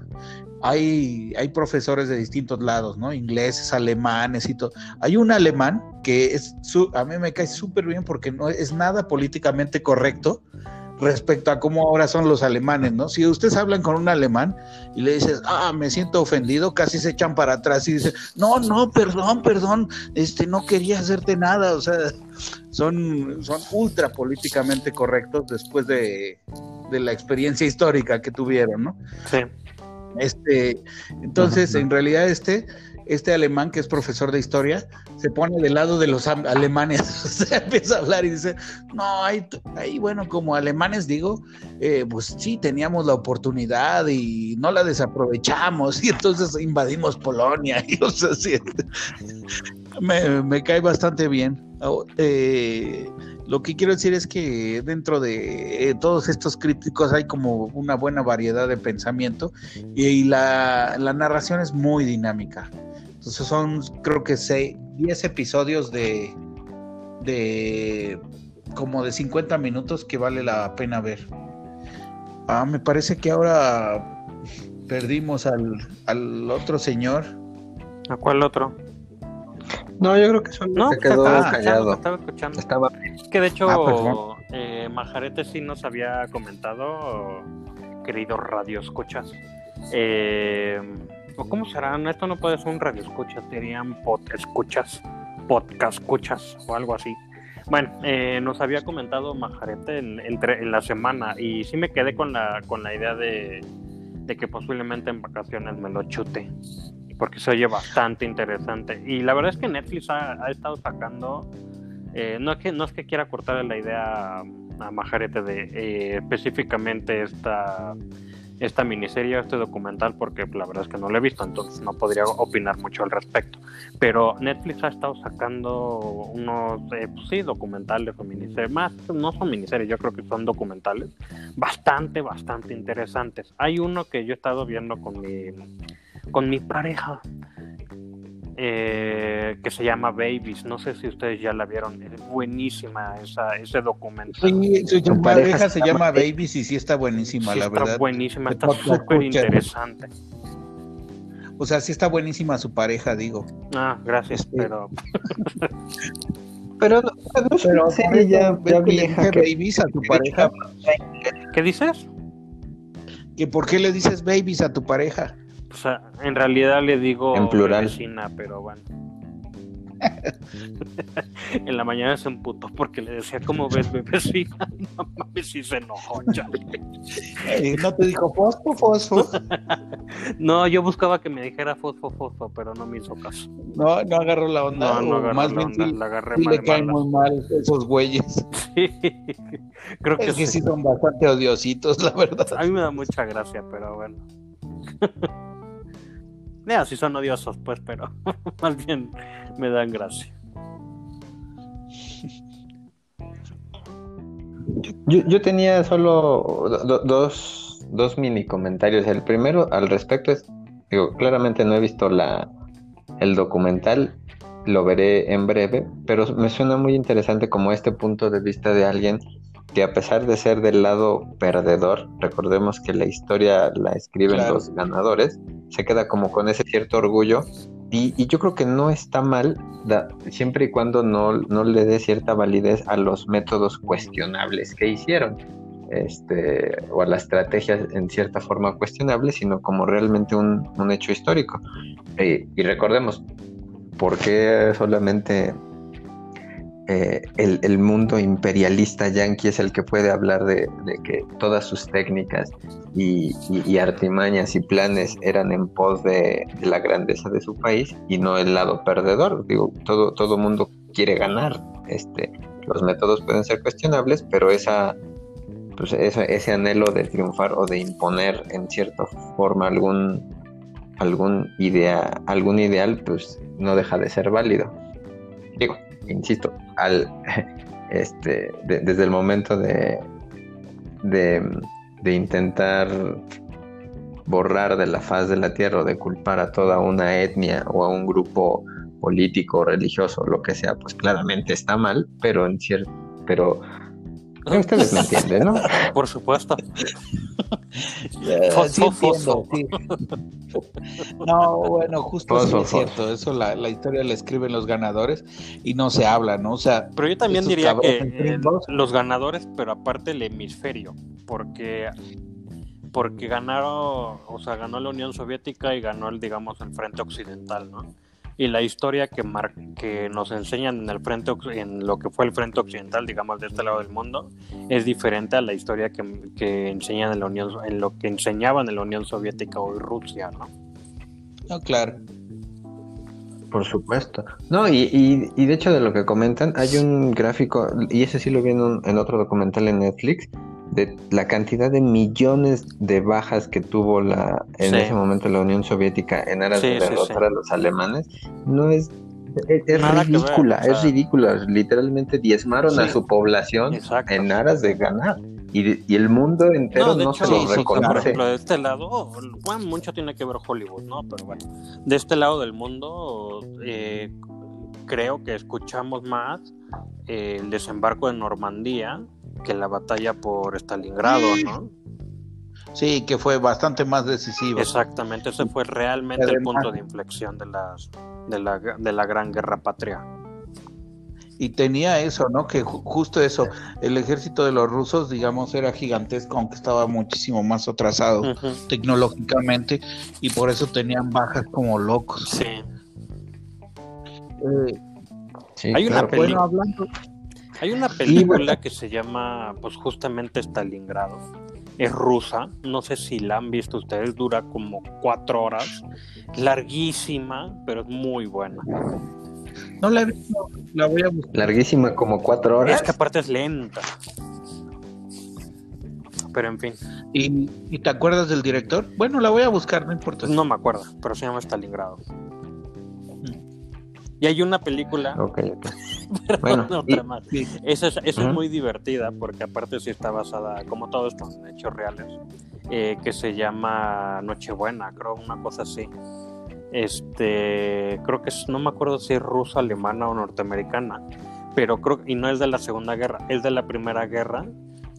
hay, hay profesores de distintos lados, ¿no? Ingleses, alemanes y todo. Hay un alemán que es a mí me cae súper bien porque no es nada políticamente correcto, respecto a cómo ahora son los alemanes, ¿no? Si ustedes hablan con un alemán y le dices, ah, me siento ofendido, casi se echan para atrás y dicen, no, no, perdón, perdón, este, no quería hacerte nada, o sea, son, son ultra políticamente correctos después de, de la experiencia histórica que tuvieron, ¿no? Sí. Este, entonces, en realidad, este este alemán que es profesor de historia se pone del lado de los alemanes, o empieza a hablar y dice, no, ahí, bueno, como alemanes digo, eh, pues sí, teníamos la oportunidad y no la desaprovechamos y entonces invadimos Polonia y o sea, sí, me, cae bastante bien. Oh, eh, lo que quiero decir es que dentro de eh, todos estos críticos hay como una buena variedad de pensamiento y, la narración es muy dinámica. Entonces son, creo que 10 episodios de, de como de 50 minutos que vale la pena ver. Ah, me parece que ahora perdimos al, al otro señor. ¿A cuál otro? No, yo creo que solo no, se quedó callado. Estaba escuchando. Estaba... que de hecho, ah, eh, Majarete sí nos había comentado, queridos radio escuchas, eh, cómo serán, esto no puede ser un radio escucha, serían escuchas, podcast escuchas o algo así. Bueno, eh, nos había comentado Majarete en, entre, en la semana y sí me quedé con la, con la idea de, que posiblemente en vacaciones me lo chute, porque se oye bastante interesante. Y la verdad es que Netflix ha, estado sacando, eh, no, es que, no es que quiera cortarle la idea a, Majarete de eh, específicamente esta esta miniserie, este documental, porque la verdad es que no lo he visto, entonces no podría opinar mucho al respecto. Pero Netflix ha estado sacando unos, eh, pues sí, documentales o miniseries, más, no son miniseries, yo creo que son documentales, bastante, bastante interesantes. Hay uno que yo he estado viendo con mi, con mi pareja, eh, que se llama Babies. No sé si ustedes ya la vieron. Es buenísima esa, ese documental. Sí, su, pareja se llama Babies y sí está buenísima, la está verdad. buenísima, está súper interesante. O sea, sí está buenísima su pareja, digo. Ah, gracias, este... pero... pero no, no pero serie ya, ya vieja que... Babies a tu pareja. ¿Qué dices? ¿Que por qué le dices babies a tu pareja? O sea, en realidad le digo en plural. vecina, pero bueno. en la mañana se emputó porque le decía, ¿cómo ves, vecina? No mames, si se enojó, ¿No te dijo fosfo, fosfo? no, yo buscaba que me dijera fosfo, fosfo, pero no me hizo caso. No, no agarró la onda. No, no agarró más la bien onda, sí, la agarré sí mal. le caen muy mal esos güeyes. Sí, creo que, Es que sí. sí son bastante odiositos, la verdad. A mí me da mucha gracia, pero bueno. Si son odiosos, pues, pero más bien me dan gracia. Yo, yo tenía solo do- dos, dos mini comentarios. El primero al respecto es, digo, claramente no he visto la, el documental, lo veré en breve, pero me suena muy interesante como este punto de vista de alguien que a pesar de ser del lado perdedor, recordemos que la historia la escriben Claro. los ganadores, se queda como con ese cierto orgullo y, y yo creo que no está mal, da- siempre y cuando no, no le dé cierta validez a los métodos cuestionables que hicieron, este, o a las estrategias en cierta forma cuestionables, sino como realmente un, un hecho histórico. Eh, y recordemos, ¿por qué solamente eh, el, el mundo imperialista yanqui es el que puede hablar de, de que todas sus técnicas y, y- y artimañas y planes eran en pos de, de la grandeza de su país y no el lado perdedor. Digo, todo, todo mundo quiere ganar. Este, los métodos pueden ser cuestionables, pero esa, pues ese anhelo de triunfar o de imponer en cierta forma algún, algún, idea, algún ideal, pues no deja de ser válido. Digo, insisto, al, este, de- desde el momento de, de, de intentar borrar de la faz de la tierra o de culpar a toda una etnia o a un grupo político, religioso, lo que sea, pues claramente está mal, pero en cierto, pero ustedes me entienden, ¿no? Por supuesto. Fos- sí fos- entiendo, sí. No, bueno, justo sí es cierto, eso la, la historia la escriben los ganadores y no se habla, ¿no? O sea, Pero yo también diría que eh, los ganadores, pero aparte el hemisferio, porque porque ganaron, o sea, ganó la Unión Soviética y ganó el, digamos, el frente occidental, ¿no? Y la historia que mar que nos enseñan en el frente en lo que fue el frente occidental, digamos, de este lado del mundo, es diferente a la historia que, que enseñan en la Unión, en lo que enseñaban en la Unión Soviética o Rusia, ¿no? no, claro. Por supuesto. No, y, y, y de hecho de lo que comentan, hay un gráfico, y ese sí lo vi en, un- en otro documental en Netflix, de la cantidad de millones de bajas que tuvo la en Sí. ese momento la Unión Soviética en aras Sí, de derrotar sí. a los alemanes, no es... Es, es ver, ridícula, o sea- es ridícula. Literalmente diezmaron a su población Exacto. en aras de ganar. Y, y el mundo entero no, de hecho, se lo sí, por reconoce. ejemplo, de este lado, bueno, mucho tiene que ver Hollywood, ¿no? Pero bueno, de este lado del mundo, eh, creo que escuchamos más eh, el desembarco de Normandía que la batalla por Stalingrado, ¿no? Sí, que fue bastante más decisivo. Exactamente, ese fue realmente el punto de inflexión de, las, de, la, de la gran guerra patria. Y tenía eso, ¿no? Que ju- justo eso, el ejército de los rusos, digamos, era gigantesco, aunque estaba muchísimo más atrasado tecnológicamente y por eso tenían bajas como locos. Sí. Eh, Sí, Hay una peli- bueno, hablando, Hay una película que se llama, pues justamente Stalingrado. Es rusa, no sé si la han visto ustedes, dura como cuatro horas, larguísima, pero es muy buena. no la he visto, la voy a buscar. Larguísima, como cuatro horas. Es que aparte es lenta. Pero en fin, ¿Y, ¿Y te acuerdas del director? Bueno, la voy a buscar, no importa. No me acuerdo, pero se llama Stalingrado. Y hay una película. Ok, ok. Perdón, Bueno, otra y- más. Esa, es, esa es muy divertida porque aparte sí está basada, como todo esto, en hechos reales, eh, que se llama Nochebuena, creo, una cosa así. Este, creo que es, no me acuerdo si es rusa, alemana o norteamericana, pero creo, y no es de la Segunda Guerra, es de la Primera Guerra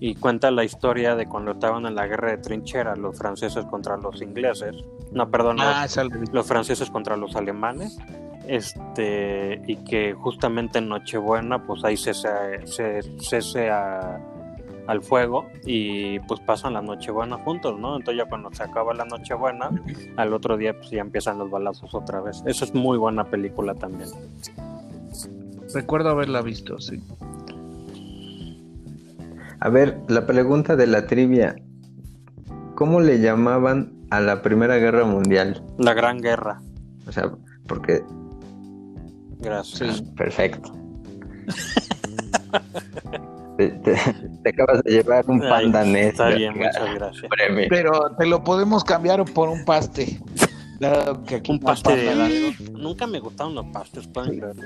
y cuenta la historia de cuando estaban en la guerra de trinchera los franceses contra los ingleses, no, perdón, Ah, los franceses contra los alemanes este y que justamente en Nochebuena pues ahí se se, cese a- al fuego y pues pasan la Nochebuena juntos, ¿no? Entonces ya cuando se acaba la Nochebuena, al otro día pues ya empiezan los balazos otra vez. Eso es muy buena película también. recuerdo haberla visto, sí. A ver, la pregunta de la trivia. ¿Cómo le llamaban a la Primera Guerra Mundial? La Gran Guerra. O sea, porque... Gracias. Sí. Perfecto. te, te- te acabas de llevar un Ay, panda. Está bien, muchas gracias. Premio. Pero te lo podemos cambiar por un paste. Dado que aquí Un paste de algo. Nunca me gustaron los pastes, pueden creerlo.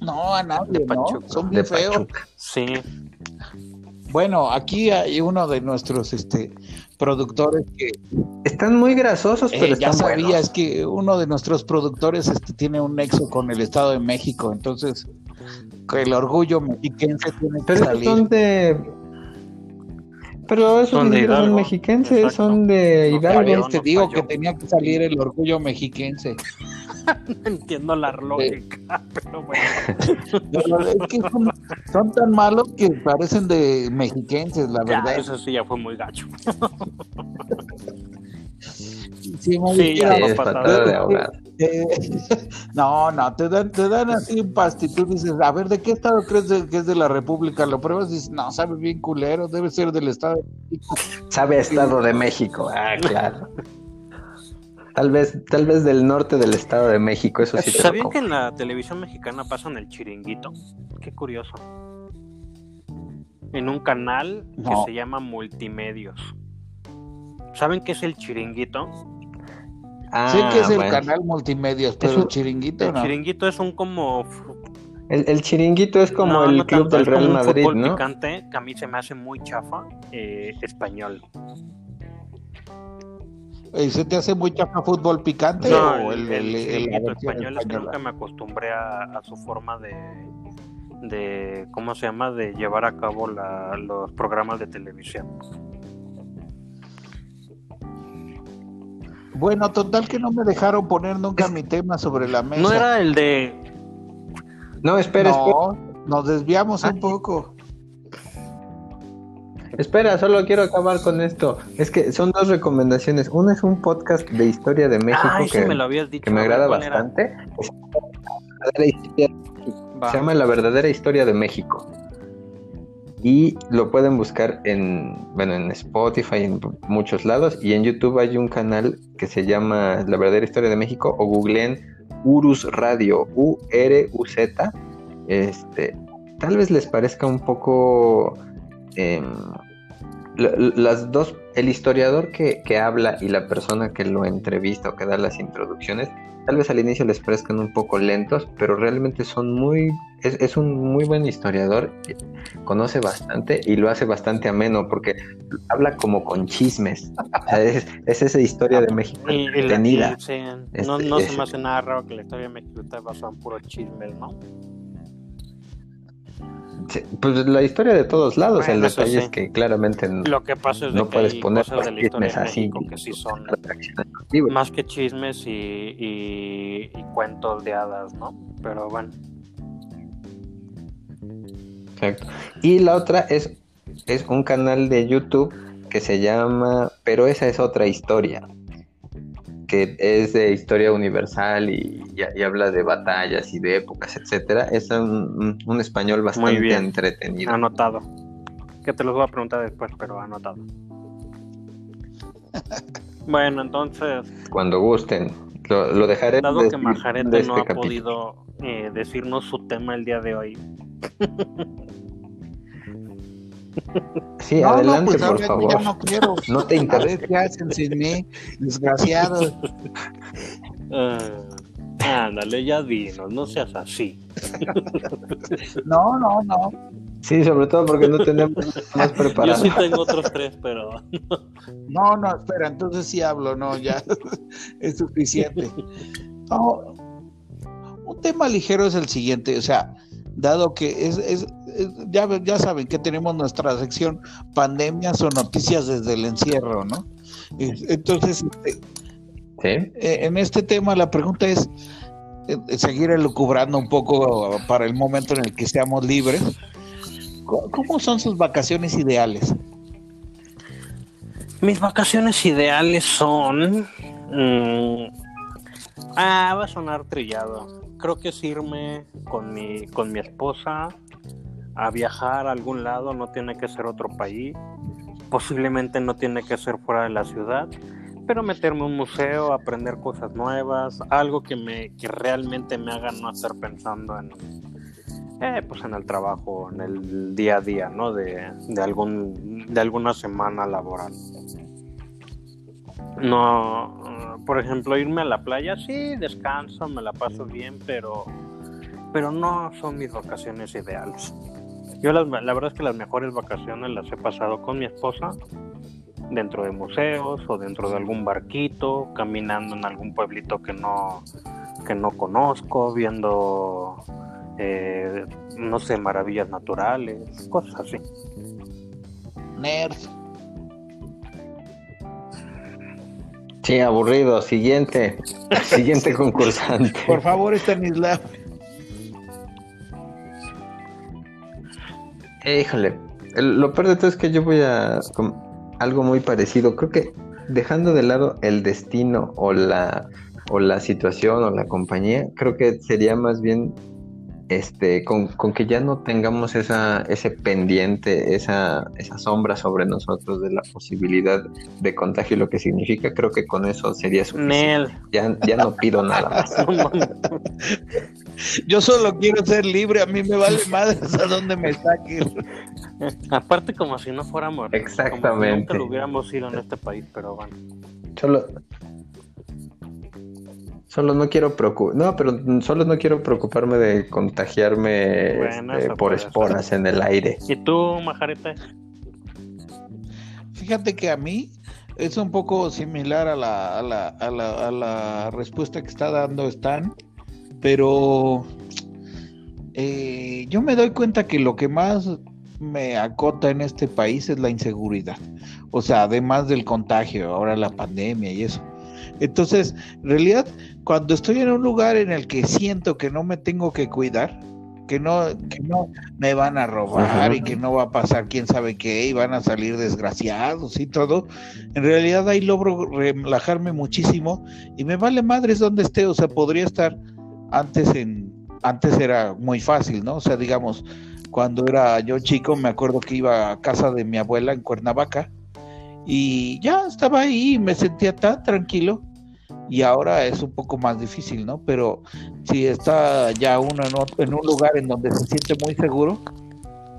No, a nadie, De ¿no? Son De bien feos. Sí, Bueno, aquí hay uno de nuestros este productores que Están muy grasosos, pero eh, ya están sabías buenos. que uno de nuestros productores este, tiene un nexo con el Estado de México, entonces que el orgullo mexiquense tiene que Pero esos salir. son de... Pero esos Son ni de siquiera son Hidalgo. mexiquenses, Exacto. son de No Hidalgo. sabía. Te nos digo falló. que tenía que salir el orgullo mexiquense. entiendo la lógica, pero bueno. Es que son, son tan malos que parecen de mexiquenses, la Ya, verdad. eso sí ya fue muy gacho. Sí, ya es de ahogado. eh, no, no, te dan, te dan así un tú dices, a ver, ¿de qué estado crees de- que es de la República? Lo pruebas y dices, no, sabe bien culero, debe ser del Estado de México. Sabe Estado de México. Ah, claro. Tal vez, tal vez del norte del Estado de México, eso sí ¿Sabían que en la televisión mexicana pasan el chiringuito? Qué curioso. En un canal que No. se llama Multimedios. ¿Saben qué es el chiringuito? Ah, sé que es el canal multimedios, pero un- el chiringuito El no. chiringuito es un como... El, el chiringuito es como no, el no club tanto, del Real un Madrid, fútbol ¿no? picante que a mí se me hace muy chafa eh, español. Eh, ¿Se te hace muy chafa fútbol picante No, o el, el, el el- español es que nunca me acostumbré a, a su forma de, de, ¿cómo se llama? De llevar a cabo la- los programas de televisión. Bueno, total que no me dejaron poner nunca mi tema sobre la mesa. No era el de... No, espera, espera, No, nos desviamos Ah. un poco. Espera, solo quiero acabar con esto. Es que son dos recomendaciones. Una es un podcast de historia de México que, me lo habías dicho. que me agrada bastante. Va. Se llama La verdadera historia de México. Y lo pueden buscar en, bueno, en Spotify, en muchos lados. Y en YouTube hay un canal que se llama La verdadera historia de México o googleen Urus Radio, U-R-U-Z. Este, tal vez les parezca un poco... em, las dos, el historiador que, que habla y la persona que lo entrevista o que da las introducciones, tal vez al inicio les parezcan un poco lentos, pero realmente son muy, es, es un muy buen historiador, conoce bastante y lo hace bastante ameno porque habla como con chismes. O sea, es, es esa historia de México Y, y la- entretenida. y, sí, Este, no, no se me hace nada raro que la historia de México esté basada en puros chismes, ¿no? Sí, Pues la historia de todos lados, Bueno, el detalle sí. es que claramente Lo que pasa es de no que puedes poner cosas de la historia de chismes así. México que sí son Digo, más que chismes y, y- y cuentos de hadas, ¿no? Pero bueno, Exacto. Y la otra es, es un canal de YouTube que se llama, pero esa es otra historia, que es de historia universal y, y- y habla de batallas y de épocas, etcétera. Es un, un español bastante bien. entretenido. anotado. Que te los voy a preguntar después, pero anotado. Bueno, entonces, Cuando gusten, lo, lo dejaré. dado que Majarete de no este ha capítulo. podido eh, decirnos su tema el día de hoy, Sí, adelante, pues por ahora favor. Ya no quiero. No te A interesa. ver qué hacen sin mí, desgraciados. Ah, ándale, ya dinos, no seas así. No, no, no. Sí, sobre todo porque no tenemos más Yo preparado. sí tengo otros tres, pero No, no, espera, entonces sí hablo, no, ya es suficiente. No, un tema ligero es el siguiente, o sea, dado que es- ya, ya saben que tenemos nuestra sección pandemias o noticias desde el encierro, ¿no? Es- Entonces, este, Sí. eh, en este tema la pregunta es eh, seguir elucubrando un poco para el momento en el que seamos libres. ¿Cómo- ¿Cómo son sus vacaciones ideales? mis vacaciones ideales son. mm, ah, va a sonar trillado. Creo que es irme con mi, con mi esposa a viajar a algún lado, no tiene que ser otro país, posiblemente no tiene que ser fuera de la ciudad, pero meterme a un museo, aprender cosas nuevas, algo que me que realmente me haga no estar pensando en eh, pues en el trabajo, en el día a día, ¿no? De, de algún de alguna semana laboral. No, por ejemplo, irme a la playa, sí, descanso, me la paso bien, pero pero no son mis vacaciones ideales. Yo las- la verdad es que las mejores vacaciones las he pasado con mi esposa, dentro de museos o dentro de algún barquito, caminando en algún pueblito que no, que no conozco, viendo, eh, no sé, maravillas naturales, cosas así. Nerd. Sí, aburrido. Siguiente. Siguiente concursante. Por favor, Stanislav. Híjole, el- lo peor de todo es que yo voy a com- algo muy parecido. Creo que dejando de lado el destino o la o la situación o la compañía, creo que sería más bien este con, con que ya no tengamos esa ese pendiente, esa esa sombra sobre nosotros de la posibilidad de contagio y lo que significa, creo que con eso sería suficiente. Nel, Ya, ya no pido nada más. Yo solo quiero ser libre, a mí me vale madres a dónde me saquen. Aparte como si no fuéramos Como si Exactamente. nunca lo hubiéramos ido en este país, pero bueno. Solo. Solo no quiero preocup no, pero solo no quiero preocuparme de contagiarme Bueno, este, por ser. esporas en el aire. ¿Y tú, Majarete? Fíjate que a mí es un poco similar a la, a la, a la, a la respuesta que está dando Stan, pero eh, yo me doy cuenta que lo que más me acota en este país es la inseguridad. O sea, además del contagio, ahora la pandemia y eso. Entonces, en realidad, cuando estoy en un lugar en el que siento que no me tengo que cuidar, que no, que no me van a robar Ajá. y que no va a pasar quién sabe qué y van a salir desgraciados y todo, en realidad ahí logro relajarme muchísimo y me vale madres donde esté, o sea, podría estar antes en, antes era muy fácil, ¿no? O sea, digamos, cuando era yo chico, me acuerdo que iba a casa de mi abuela en Cuernavaca y ya estaba ahí y me sentía tan tranquilo y ahora es un poco más difícil, ¿no? Pero si está ya uno en, ot- en un lugar en donde se siente muy seguro,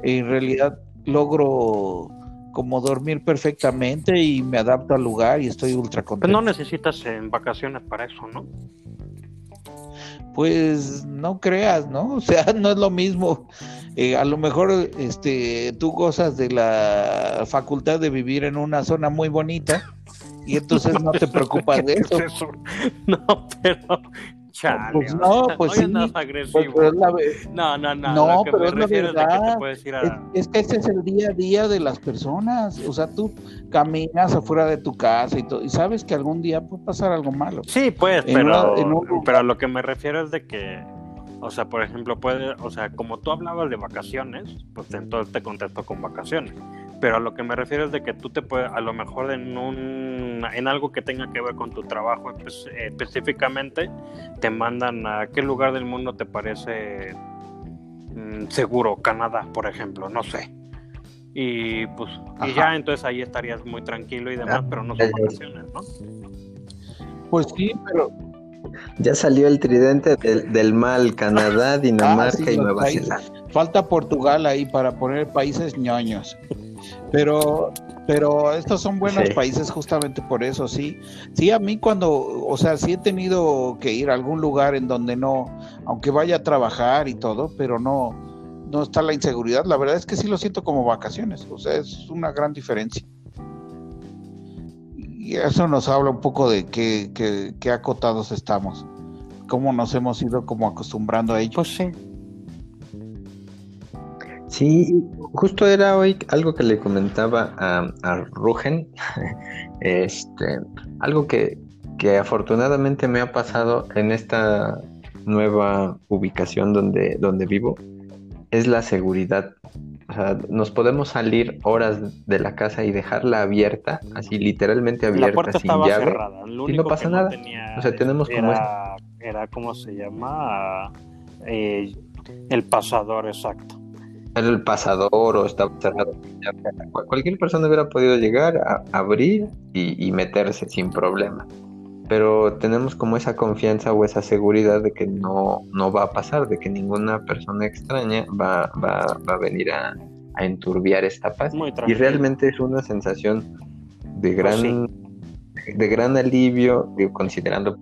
en realidad logro como dormir perfectamente y me adapto al lugar y estoy ultra Pues contento. no necesitas en vacaciones para eso, ¿no? Pues no creas, ¿no? O sea, no es lo mismo. Eh, a lo mejor este, tú gozas de la facultad de vivir en una zona muy bonita y entonces no te preocupas de eso. ¿Qué es eso? No, pero... Chale, Pues no, pues hoy sí. Pues, agresivo. pero es la ve- No, no, no. No, lo que pero me es la es que verdad. ir a... Es, es que ese es el día a día de las personas. O sea, tú caminas afuera de tu casa y, todo, y sabes que algún día puede pasar algo malo. Sí, pues, en pero, una- un pero a lo que me refiero es de que, o sea, por ejemplo, puede, o sea, como tú hablabas de vacaciones, pues entonces te contesto con vacaciones. Pero a lo que me refiero es de que tú te puedes, a lo mejor en un, en algo que tenga que ver con tu trabajo pues, eh, específicamente, te mandan a qué lugar del mundo te parece mm, seguro, Canadá, por ejemplo, no sé. Y pues, y ya entonces ahí estarías muy tranquilo y demás, Ah, pero no son ya. vacaciones, ¿no? Pues sí, pero Ya salió el tridente del, del mal, Canadá, Dinamarca Ah, sí, y Nueva. Zelanda. falta Portugal ahí para poner países ñoños. Pero, pero estos son buenos países justamente por eso, sí. Sí, a mí cuando, o sea, sí he tenido que ir a algún lugar en donde no, aunque vaya a trabajar y todo, pero no, no está la inseguridad. La verdad es que sí lo siento como vacaciones, o sea, es una gran diferencia. Y eso nos habla un poco de qué, qué acotados estamos, cómo nos hemos ido como acostumbrando a ello. Pues sí. Sí, justo era hoy algo que le comentaba a, a Rugen, este, algo que, que afortunadamente me ha pasado en esta nueva ubicación donde, donde vivo, es la seguridad. O sea, nos podemos salir horas de la casa y dejarla abierta, así literalmente abierta, sin llave, y no pasa nada. o sea, tenemos como... Era, era como se llama, eh, el pasador exacto el pasador o estaba cerrado. Cualquier persona hubiera podido llegar a abrir y, meterse sin problema. Pero tenemos como esa confianza o esa seguridad de que no, no va a pasar, de que ninguna persona extraña va, va, va a venir a, a, enturbiar esta paz. Y realmente es una sensación de pues gran, de gran alivio, considerando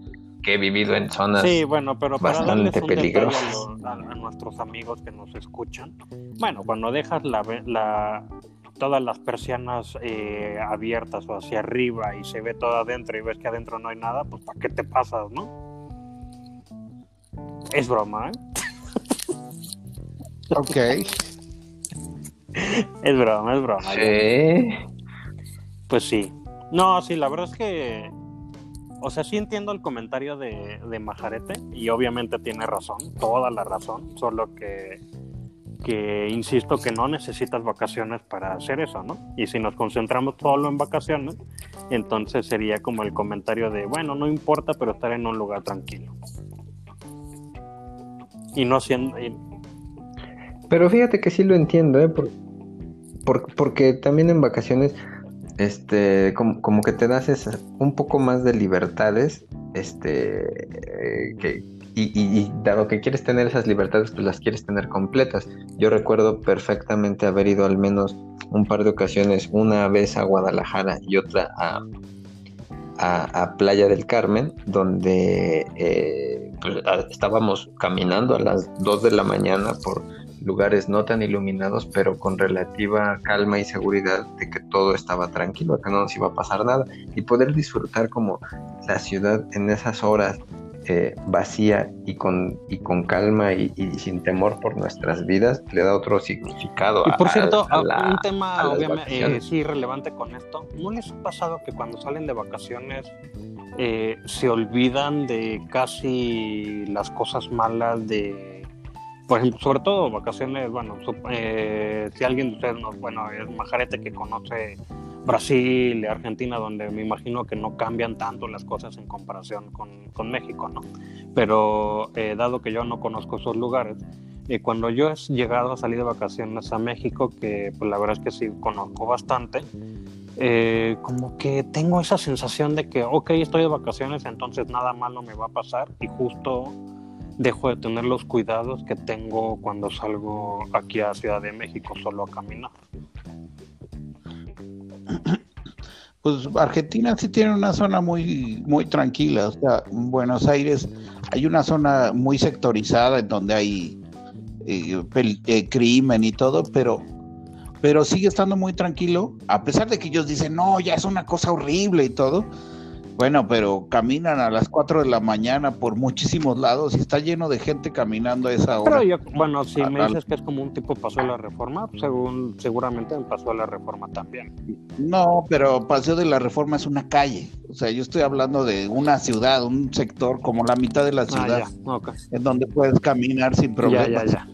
que he vivido en zonas sí, bueno, pero para bastante peligrosas. A, nuestros amigos que nos escuchan, bueno, cuando dejas la, la todas las persianas eh, abiertas o hacia arriba y se ve todo adentro y ves que adentro no hay nada, pues ¿para qué te pasas, no? Es broma, ¿eh? Ok. es broma, es broma. Sí. Pues sí. No, sí, la verdad es que o sea, sí entiendo el comentario de, de Majarete y obviamente tiene razón, toda la razón, solo que, que insisto que no necesitas vacaciones para hacer eso, ¿no? Y si nos concentramos solo en vacaciones, entonces sería como el comentario de, bueno, no importa, pero estar en un lugar tranquilo. Y no siendo... Pero fíjate que sí lo entiendo, ¿eh? porque también en vacaciones este, como, que te das un poco más de libertades, este, eh, que, y, dado que quieres tener esas libertades, pues las quieres tener completas. Yo recuerdo perfectamente haber ido al menos un par de ocasiones, una vez a Guadalajara y otra a, a, Playa del Carmen, donde eh, pues, estábamos caminando a las 2 de la mañana por lugares no tan iluminados, pero con relativa calma y seguridad de que todo estaba tranquilo, que no nos iba a pasar nada, y poder disfrutar como la ciudad en esas horas eh, vacía y con, y con calma y, sin temor por nuestras vidas, le da otro significado. Y por cierto, un tema obviamente eh, sí relevante con esto, ¿no les ha pasado que cuando salen de vacaciones eh, se olvidan de casi las cosas malas de por ejemplo, sobre todo vacaciones, bueno, eh, si alguien de ustedes, no, bueno, es majarete que conoce Brasil, Argentina, donde me imagino que no cambian tanto las cosas en comparación con, México, ¿no? Pero eh, dado que yo no conozco esos lugares, eh, cuando yo he llegado a salir de vacaciones a México, que pues la verdad es que sí conozco bastante, como que tengo esa sensación de que, ok, estoy de vacaciones, entonces nada malo me va a pasar y justo dejo de tener los cuidados que tengo cuando salgo aquí a Ciudad de México solo a caminar. Pues Argentina sí tiene una zona muy, muy tranquila. Buenos Aires hay una zona muy sectorizada en donde hay eh, eh, crimen y todo, pero, pero sigue estando muy tranquilo. A pesar de que ellos dicen, no, ya es una cosa horrible y todo, bueno, pero caminan a las 4 de la mañana por muchísimos lados y está lleno de gente caminando a esa hora. Pero yo, bueno, si me dices que es como un tipo pasó a la reforma, según seguramente me pasó a la reforma también. No, pero Paseo de la Reforma es una calle. O sea, yo estoy hablando de una ciudad, un sector como la mitad de la ah, ciudad, en donde puedes caminar sin problemas. Ya, ya, ya.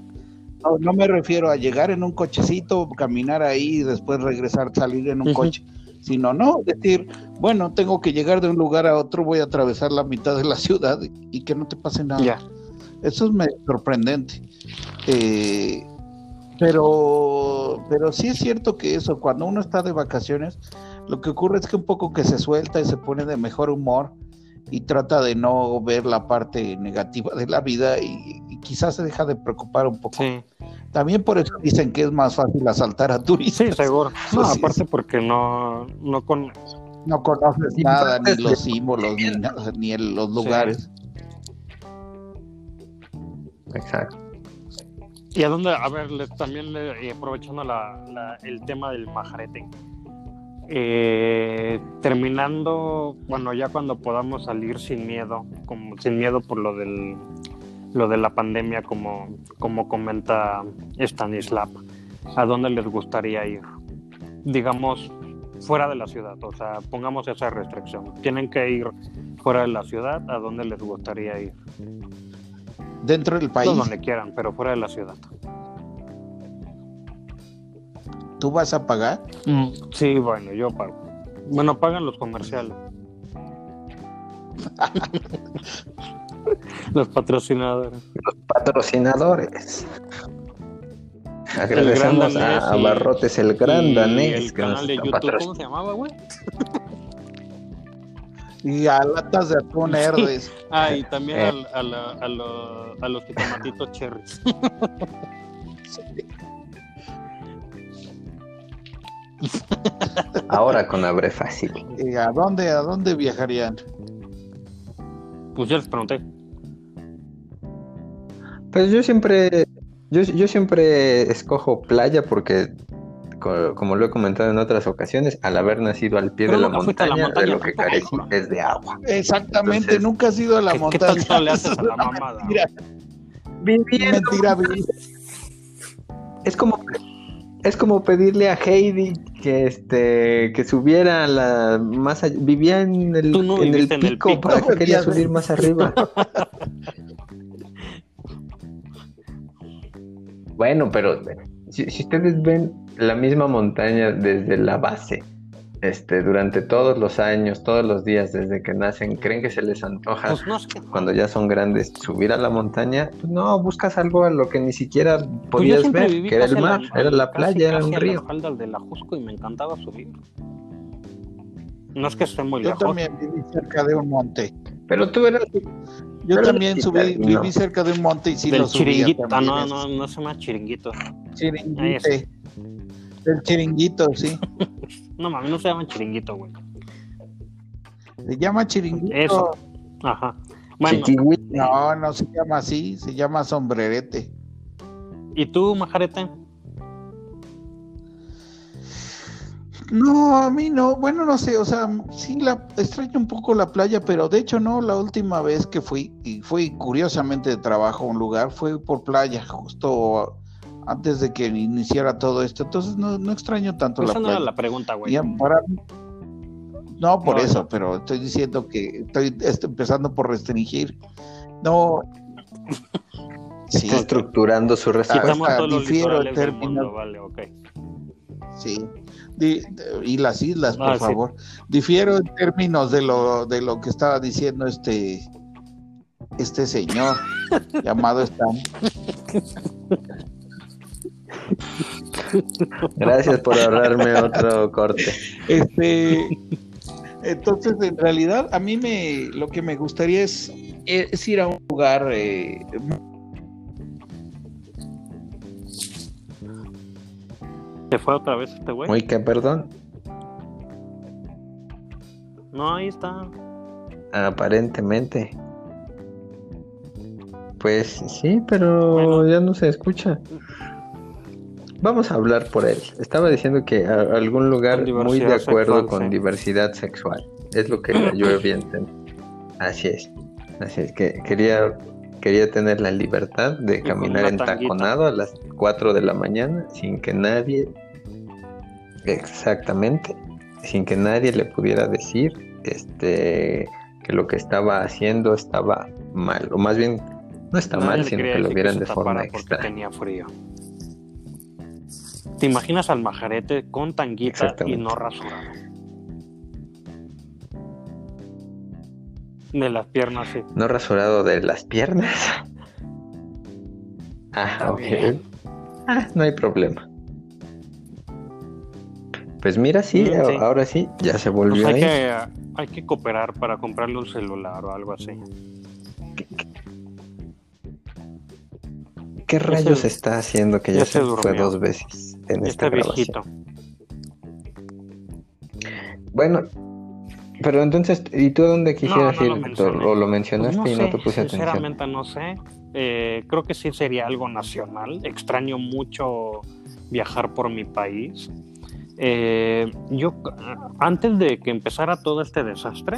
No, no, me refiero a llegar en un cochecito, caminar ahí y después regresar, salir en un coche sino no, decir, bueno, tengo que llegar de un lugar a otro, voy a atravesar la mitad de la ciudad y, que no te pase nada. Eso es sorprendente. Eh, pero, pero sí es cierto que eso, cuando uno está de vacaciones, lo que ocurre es que un poco que se suelta y se pone de mejor humor y trata de no ver la parte negativa de la vida y, quizás se deja de preocupar un poco También por eso dicen que es más fácil asaltar a turistas. Sí, seguro. No, Sí, aparte sí. porque no, no con... No conoces nada, ni los símbolos, ni, nada, ni el- los lugares. Exacto. ¿Y a dónde? A ver, también le- y aprovechando la, la- el tema del majarete. Eh, terminando, bueno, ya cuando podamos salir sin miedo, como sin miedo por lo del lo de la pandemia, como, como comenta Stanislav, ¿a dónde les gustaría ir? Digamos, fuera de la ciudad, o sea, pongamos esa restricción. Tienen que ir fuera de la ciudad, ¿a dónde les gustaría ir? Dentro del país, No donde quieran, pero fuera de la ciudad. ¿tú vas a pagar? Sí, bueno, yo pago. Bueno, pagan los comerciales. los patrocinadores. Patrocinadores. Gran Agradecemos a, a y- Barrotes el Gran Y Danés. El canal de YouTube. ¿cómo se llamaba, güey? Y a latas de atún. Ah, y también Eh. al- a, la- a lo- a los jitomatitos cherries. Ahora con Abre Fácil. ¿Y ¿A dónde, a dónde viajarían? Pues ya les pregunté. Pues yo siempre, yo, yo siempre escojo playa porque, co- como lo he comentado en otras ocasiones, al haber nacido al pie Pero de la nunca fuiste a la montaña, de lo que tampoco. carecí es de agua. Exactamente, Entonces, nunca has ido a la ¿qué- qué montaña. tanto le haces a la mamada? mentira. Mentira. Es como, es como pedirle a Heidi que este que subiera a la más allá- vivía en el, Tú no en el viviste en el pico, pico. para que quería subir más arriba. bueno, pero si, si ustedes ven la misma montaña desde la base, este, durante todos los años, todos los días desde que nacen, creen que se les antoja Pues no cuando ya son grandes subir a la montaña, pues no, buscas algo a lo que ni siquiera Pues yo podías ver, que era el mar, era la casi, playa, era un río. las faldas de la Jusco y me encantaba subir. No es que esté muy Yo lejos. también viví cerca de un monte. Pero tú eras Yo Pero también subí, no. viví cerca de un monte y sí Del lo subía chiringuito. Ah, también, no, eso. no, no se llama chiringuito. Chiringuite. Del chiringuito, sí. No mames, no se llama chiringuito, güey. Se llama chiringuito. Eso. Ajá. Bueno, chiquihuite. No, no se llama así, se llama sombrerete. ¿y tú, Majarete? No, a mí no, bueno, no sé, o sea, sí la extraño un poco la playa, pero de hecho no, la última vez que fui, y fui curiosamente de trabajo a un lugar, fue por playa, justo antes de que iniciara todo esto, entonces no, no extraño tanto Esa la no playa. era la pregunta, güey. Ya, para- No, por No, eso, no. pero estoy diciendo que estoy, estoy empezando por restringir. No. Sí, Está estructurando su respuesta. Pues, difiero en términos- vale, sí. Di- y las islas, por Ah, sí. favor. Difiero en términos de lo, de lo que estaba diciendo este, este señor llamado Stan. Gracias por ahorrarme otro corte. Este, entonces, en realidad, a mí me, lo que me gustaría es, es ir a un lugar eh, ¿Se fue otra vez este güey? Muy que perdón. No, ahí está. Aparentemente. Pues sí, pero Bueno. ya no se escucha. Vamos a hablar por él. Estaba diciendo que a algún lugar muy de acuerdo sexual, con sí. diversidad sexual. Es lo que yo había entendido. Así es. Así es que quería quería tener la libertad de caminar entaconado a las 4 de la mañana sin que nadie exactamente sin que nadie le pudiera decir este que lo que estaba haciendo estaba mal o más bien no está Nadie mal sino que lo vieran de forma extra tenía frío. ¿Te imaginas al majarete con tanguita y no rasurado? De las piernas, sí. no rasurado de las piernas ah ok ah, no hay problema pues mira sí, sí. ahora sí ya se Pues volvió hay ahí que, hay que cooperar para comprarle un celular o algo así. ¿Qué ¿Qué rayos está haciendo que ya, ya se se fue dos veces en esta Está grabación? viejito. Bueno, pero entonces, ¿y tú a dónde quisieras no ir? ¿O lo mencionaste Pues y no te puse atención? sinceramente no sé. Eh, creo que sí sería algo nacional. Extraño mucho viajar por mi país. Eh, yo, antes de que empezara todo este desastre,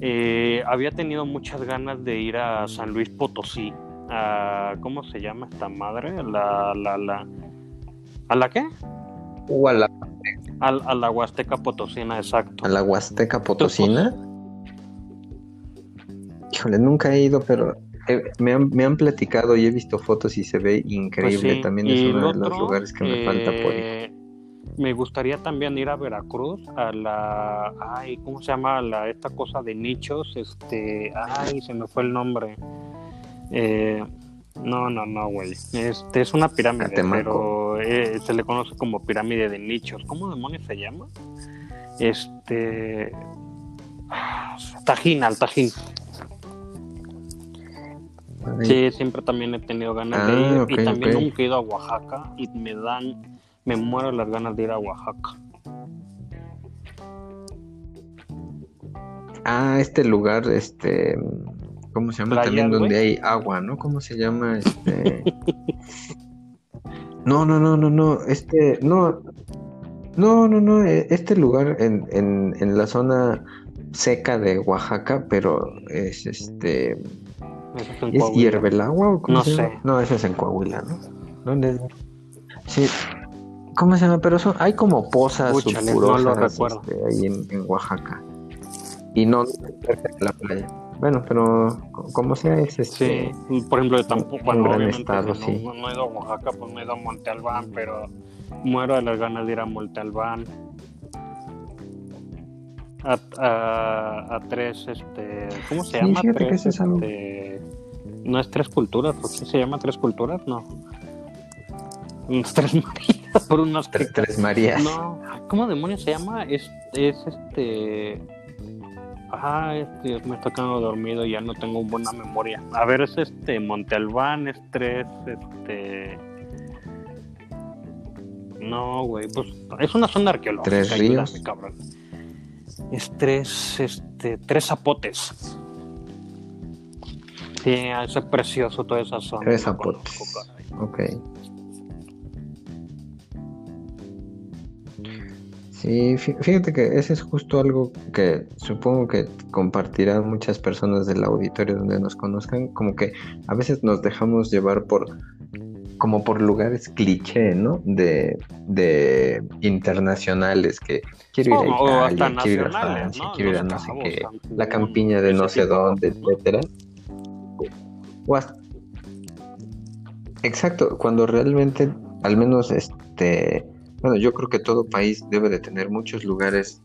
eh, había tenido muchas ganas de ir a San Luis Potosí. A, ¿Cómo se llama esta madre? La, la, la, ¿A la qué? ¿O a la, A, la Huasteca Potosina, exacto. a la Huasteca Potosina? Híjole, nunca he ido, pero eh, me, han, me han platicado y he visto fotos y se ve increíble. Pues sí, También es uno de los lugares que me falta por ir. eh, Me gustaría también ir a Veracruz, a la, ay, ¿cómo se llama? La, esta cosa de nichos, este, ay, se me fue el nombre. Eh, no, no, no, güey. Este es una pirámide, Catemaco. Pero eh, se le conoce como pirámide de nichos. ¿Cómo demonios se llama? Este, Tajín, al Tajín. Sí, siempre también he tenido ganas Ah, de ir ok, y también nunca he ido a Oaxaca y me dan, me muero las ganas de ir a Oaxaca. Ah, este lugar, este, ¿cómo se llama? Playa, También donde hay agua, ¿no? ¿Cómo se llama? Este. No, no, no, no, no, este, no, no, no, no, eh, este lugar en, en, en la zona seca de Oaxaca, pero es este, Eso es en ¿es Coahuila. hierve el agua o cómo No se llama? sé. No, ese es en Coahuila, ¿no? Sí, ¿cómo se llama? Pero son, hay como pozas Úchale, no sulfurosas lo recuerdo. este, ahí en, en Oaxaca. Y no cerca de la playa. Bueno, pero co- como sea es este. Sí, por ejemplo, yo tampoco, obviamente estado, sí. no, no he ido a Oaxaca, pues no he ido a Monte Albán, pero muero de las ganas de ir a Monte Albán. A, a, a tres, este, ¿cómo se Sí, llama? que Tres, es este, no es tres culturas, ¿por qué se llama tres culturas? No. Unas tres Marías, por unas Tres, tres Marías. no, ¿cómo demonios se llama? Es, es este. Ah, este, me está quedando dormido y ya no tengo buena memoria. A ver, es este Monte Albán, es tres, este. No, güey, pues es una zona arqueológica. Tres ayúdame, ríos. cabrón. Es tres, este, tres zapotes. Sí, es precioso toda esa zona. Tres zapotes. conozco. Ok. Sí, fí- fíjate que ese es justo algo que supongo que compartirán muchas personas del auditorio donde nos conozcan, como que a veces nos dejamos llevar por como por lugares cliché, ¿no? De, de internacionales que quiero ir a Italia, quiero ir a Francia, ¿no? quiero ir a no sé qué, la campiña de no sé dónde, etcétera. O hasta- Exacto, cuando realmente, al menos este, bueno, yo creo que todo país debe de tener muchos lugares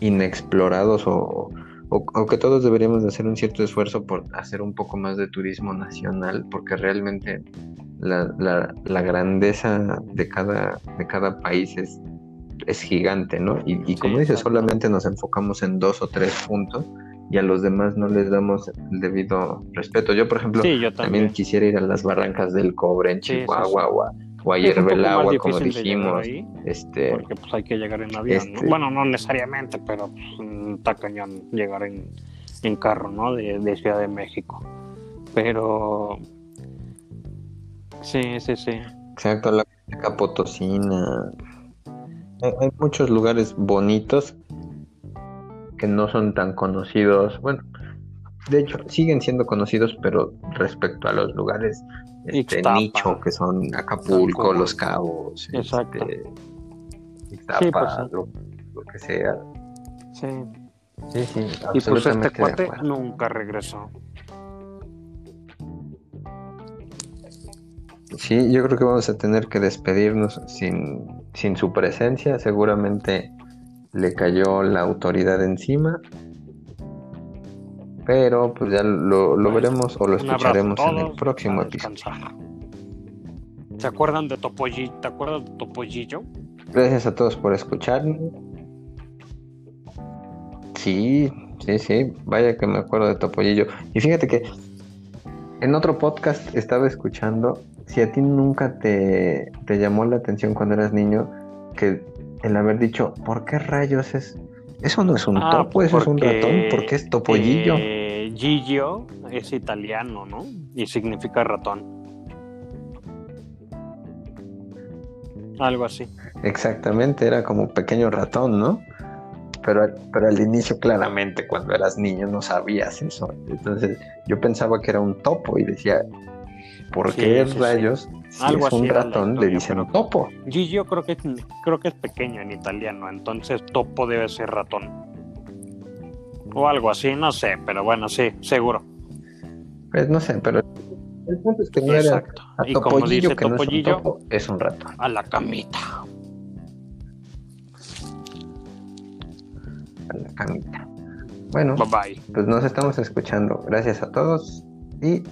inexplorados o, o- o que todos deberíamos de hacer un cierto esfuerzo por hacer un poco más de turismo nacional, porque realmente la, la- la grandeza de cada, de cada país es, es gigante, ¿no? Y, y como Sí, dices, solamente nos enfocamos en dos o tres puntos y a los demás no les damos el debido respeto. Yo, por ejemplo, Sí, yo también también. quisiera ir a las barrancas del cobre en Sí, Chihuahua. O a, o a Es un Hierve el Agua, como dijimos. ahí, Este, porque pues hay que llegar en avión. ¿no? este- Bueno, no necesariamente, pero pues, está cañón llegar en, en carro, ¿no? De, de Ciudad de México. Pero sí, sí, sí. Exacto, la. Hay, hay muchos lugares bonitos que no son tan conocidos. Bueno, de hecho, siguen siendo conocidos, pero respecto a los lugares este, Ixtapa. nicho, que son Acapulco. Los Cabos, Exacto. este, Ixtapa, Sí, pues sí. lo, lo que sea. sí. Sí, sí, Y pues este cuate nunca regresó. Sí, yo creo que vamos a tener que despedirnos sin, sin su presencia. Seguramente le cayó la autoridad encima. Pero pues ya lo, lo Bueno, veremos o lo escucharemos en el próximo episodio. ¿Se acuerdan de Topollillo? ¿Te acuerdas de Topollillo? Gracias a todos por escucharnos. Sí, sí, sí. Vaya que me acuerdo de Topollillo. Y fíjate que en otro podcast estaba escuchando si a ti nunca te, te llamó la atención cuando eras niño que el haber dicho, ¿por qué rayos es? Eso no es un Ah, topo, eso es un porque, ratón, ¿por qué es topollillo? Eh, Gigio es italiano, ¿no? Y significa ratón. Algo así. Exactamente, era como pequeño ratón, ¿no? Pero, pero al inicio, claramente, cuando eras niño, no sabías eso. Entonces, yo pensaba que era un topo y decía, ¿por Sí, qué sí, sí. rayos, si Algo es un así ratón, le dicen pero- topo? Gigio creo que, creo que es pequeño en italiano, entonces topo debe ser ratón. O algo así, no sé, pero bueno, sí, seguro. Pues no sé, pero el punto es que no era Exacto. a Y como dice que no es un Topollillo, topo, es un ratón. a la camita. a la camita. Bueno, Bye bye. pues nos estamos escuchando. Gracias a todos y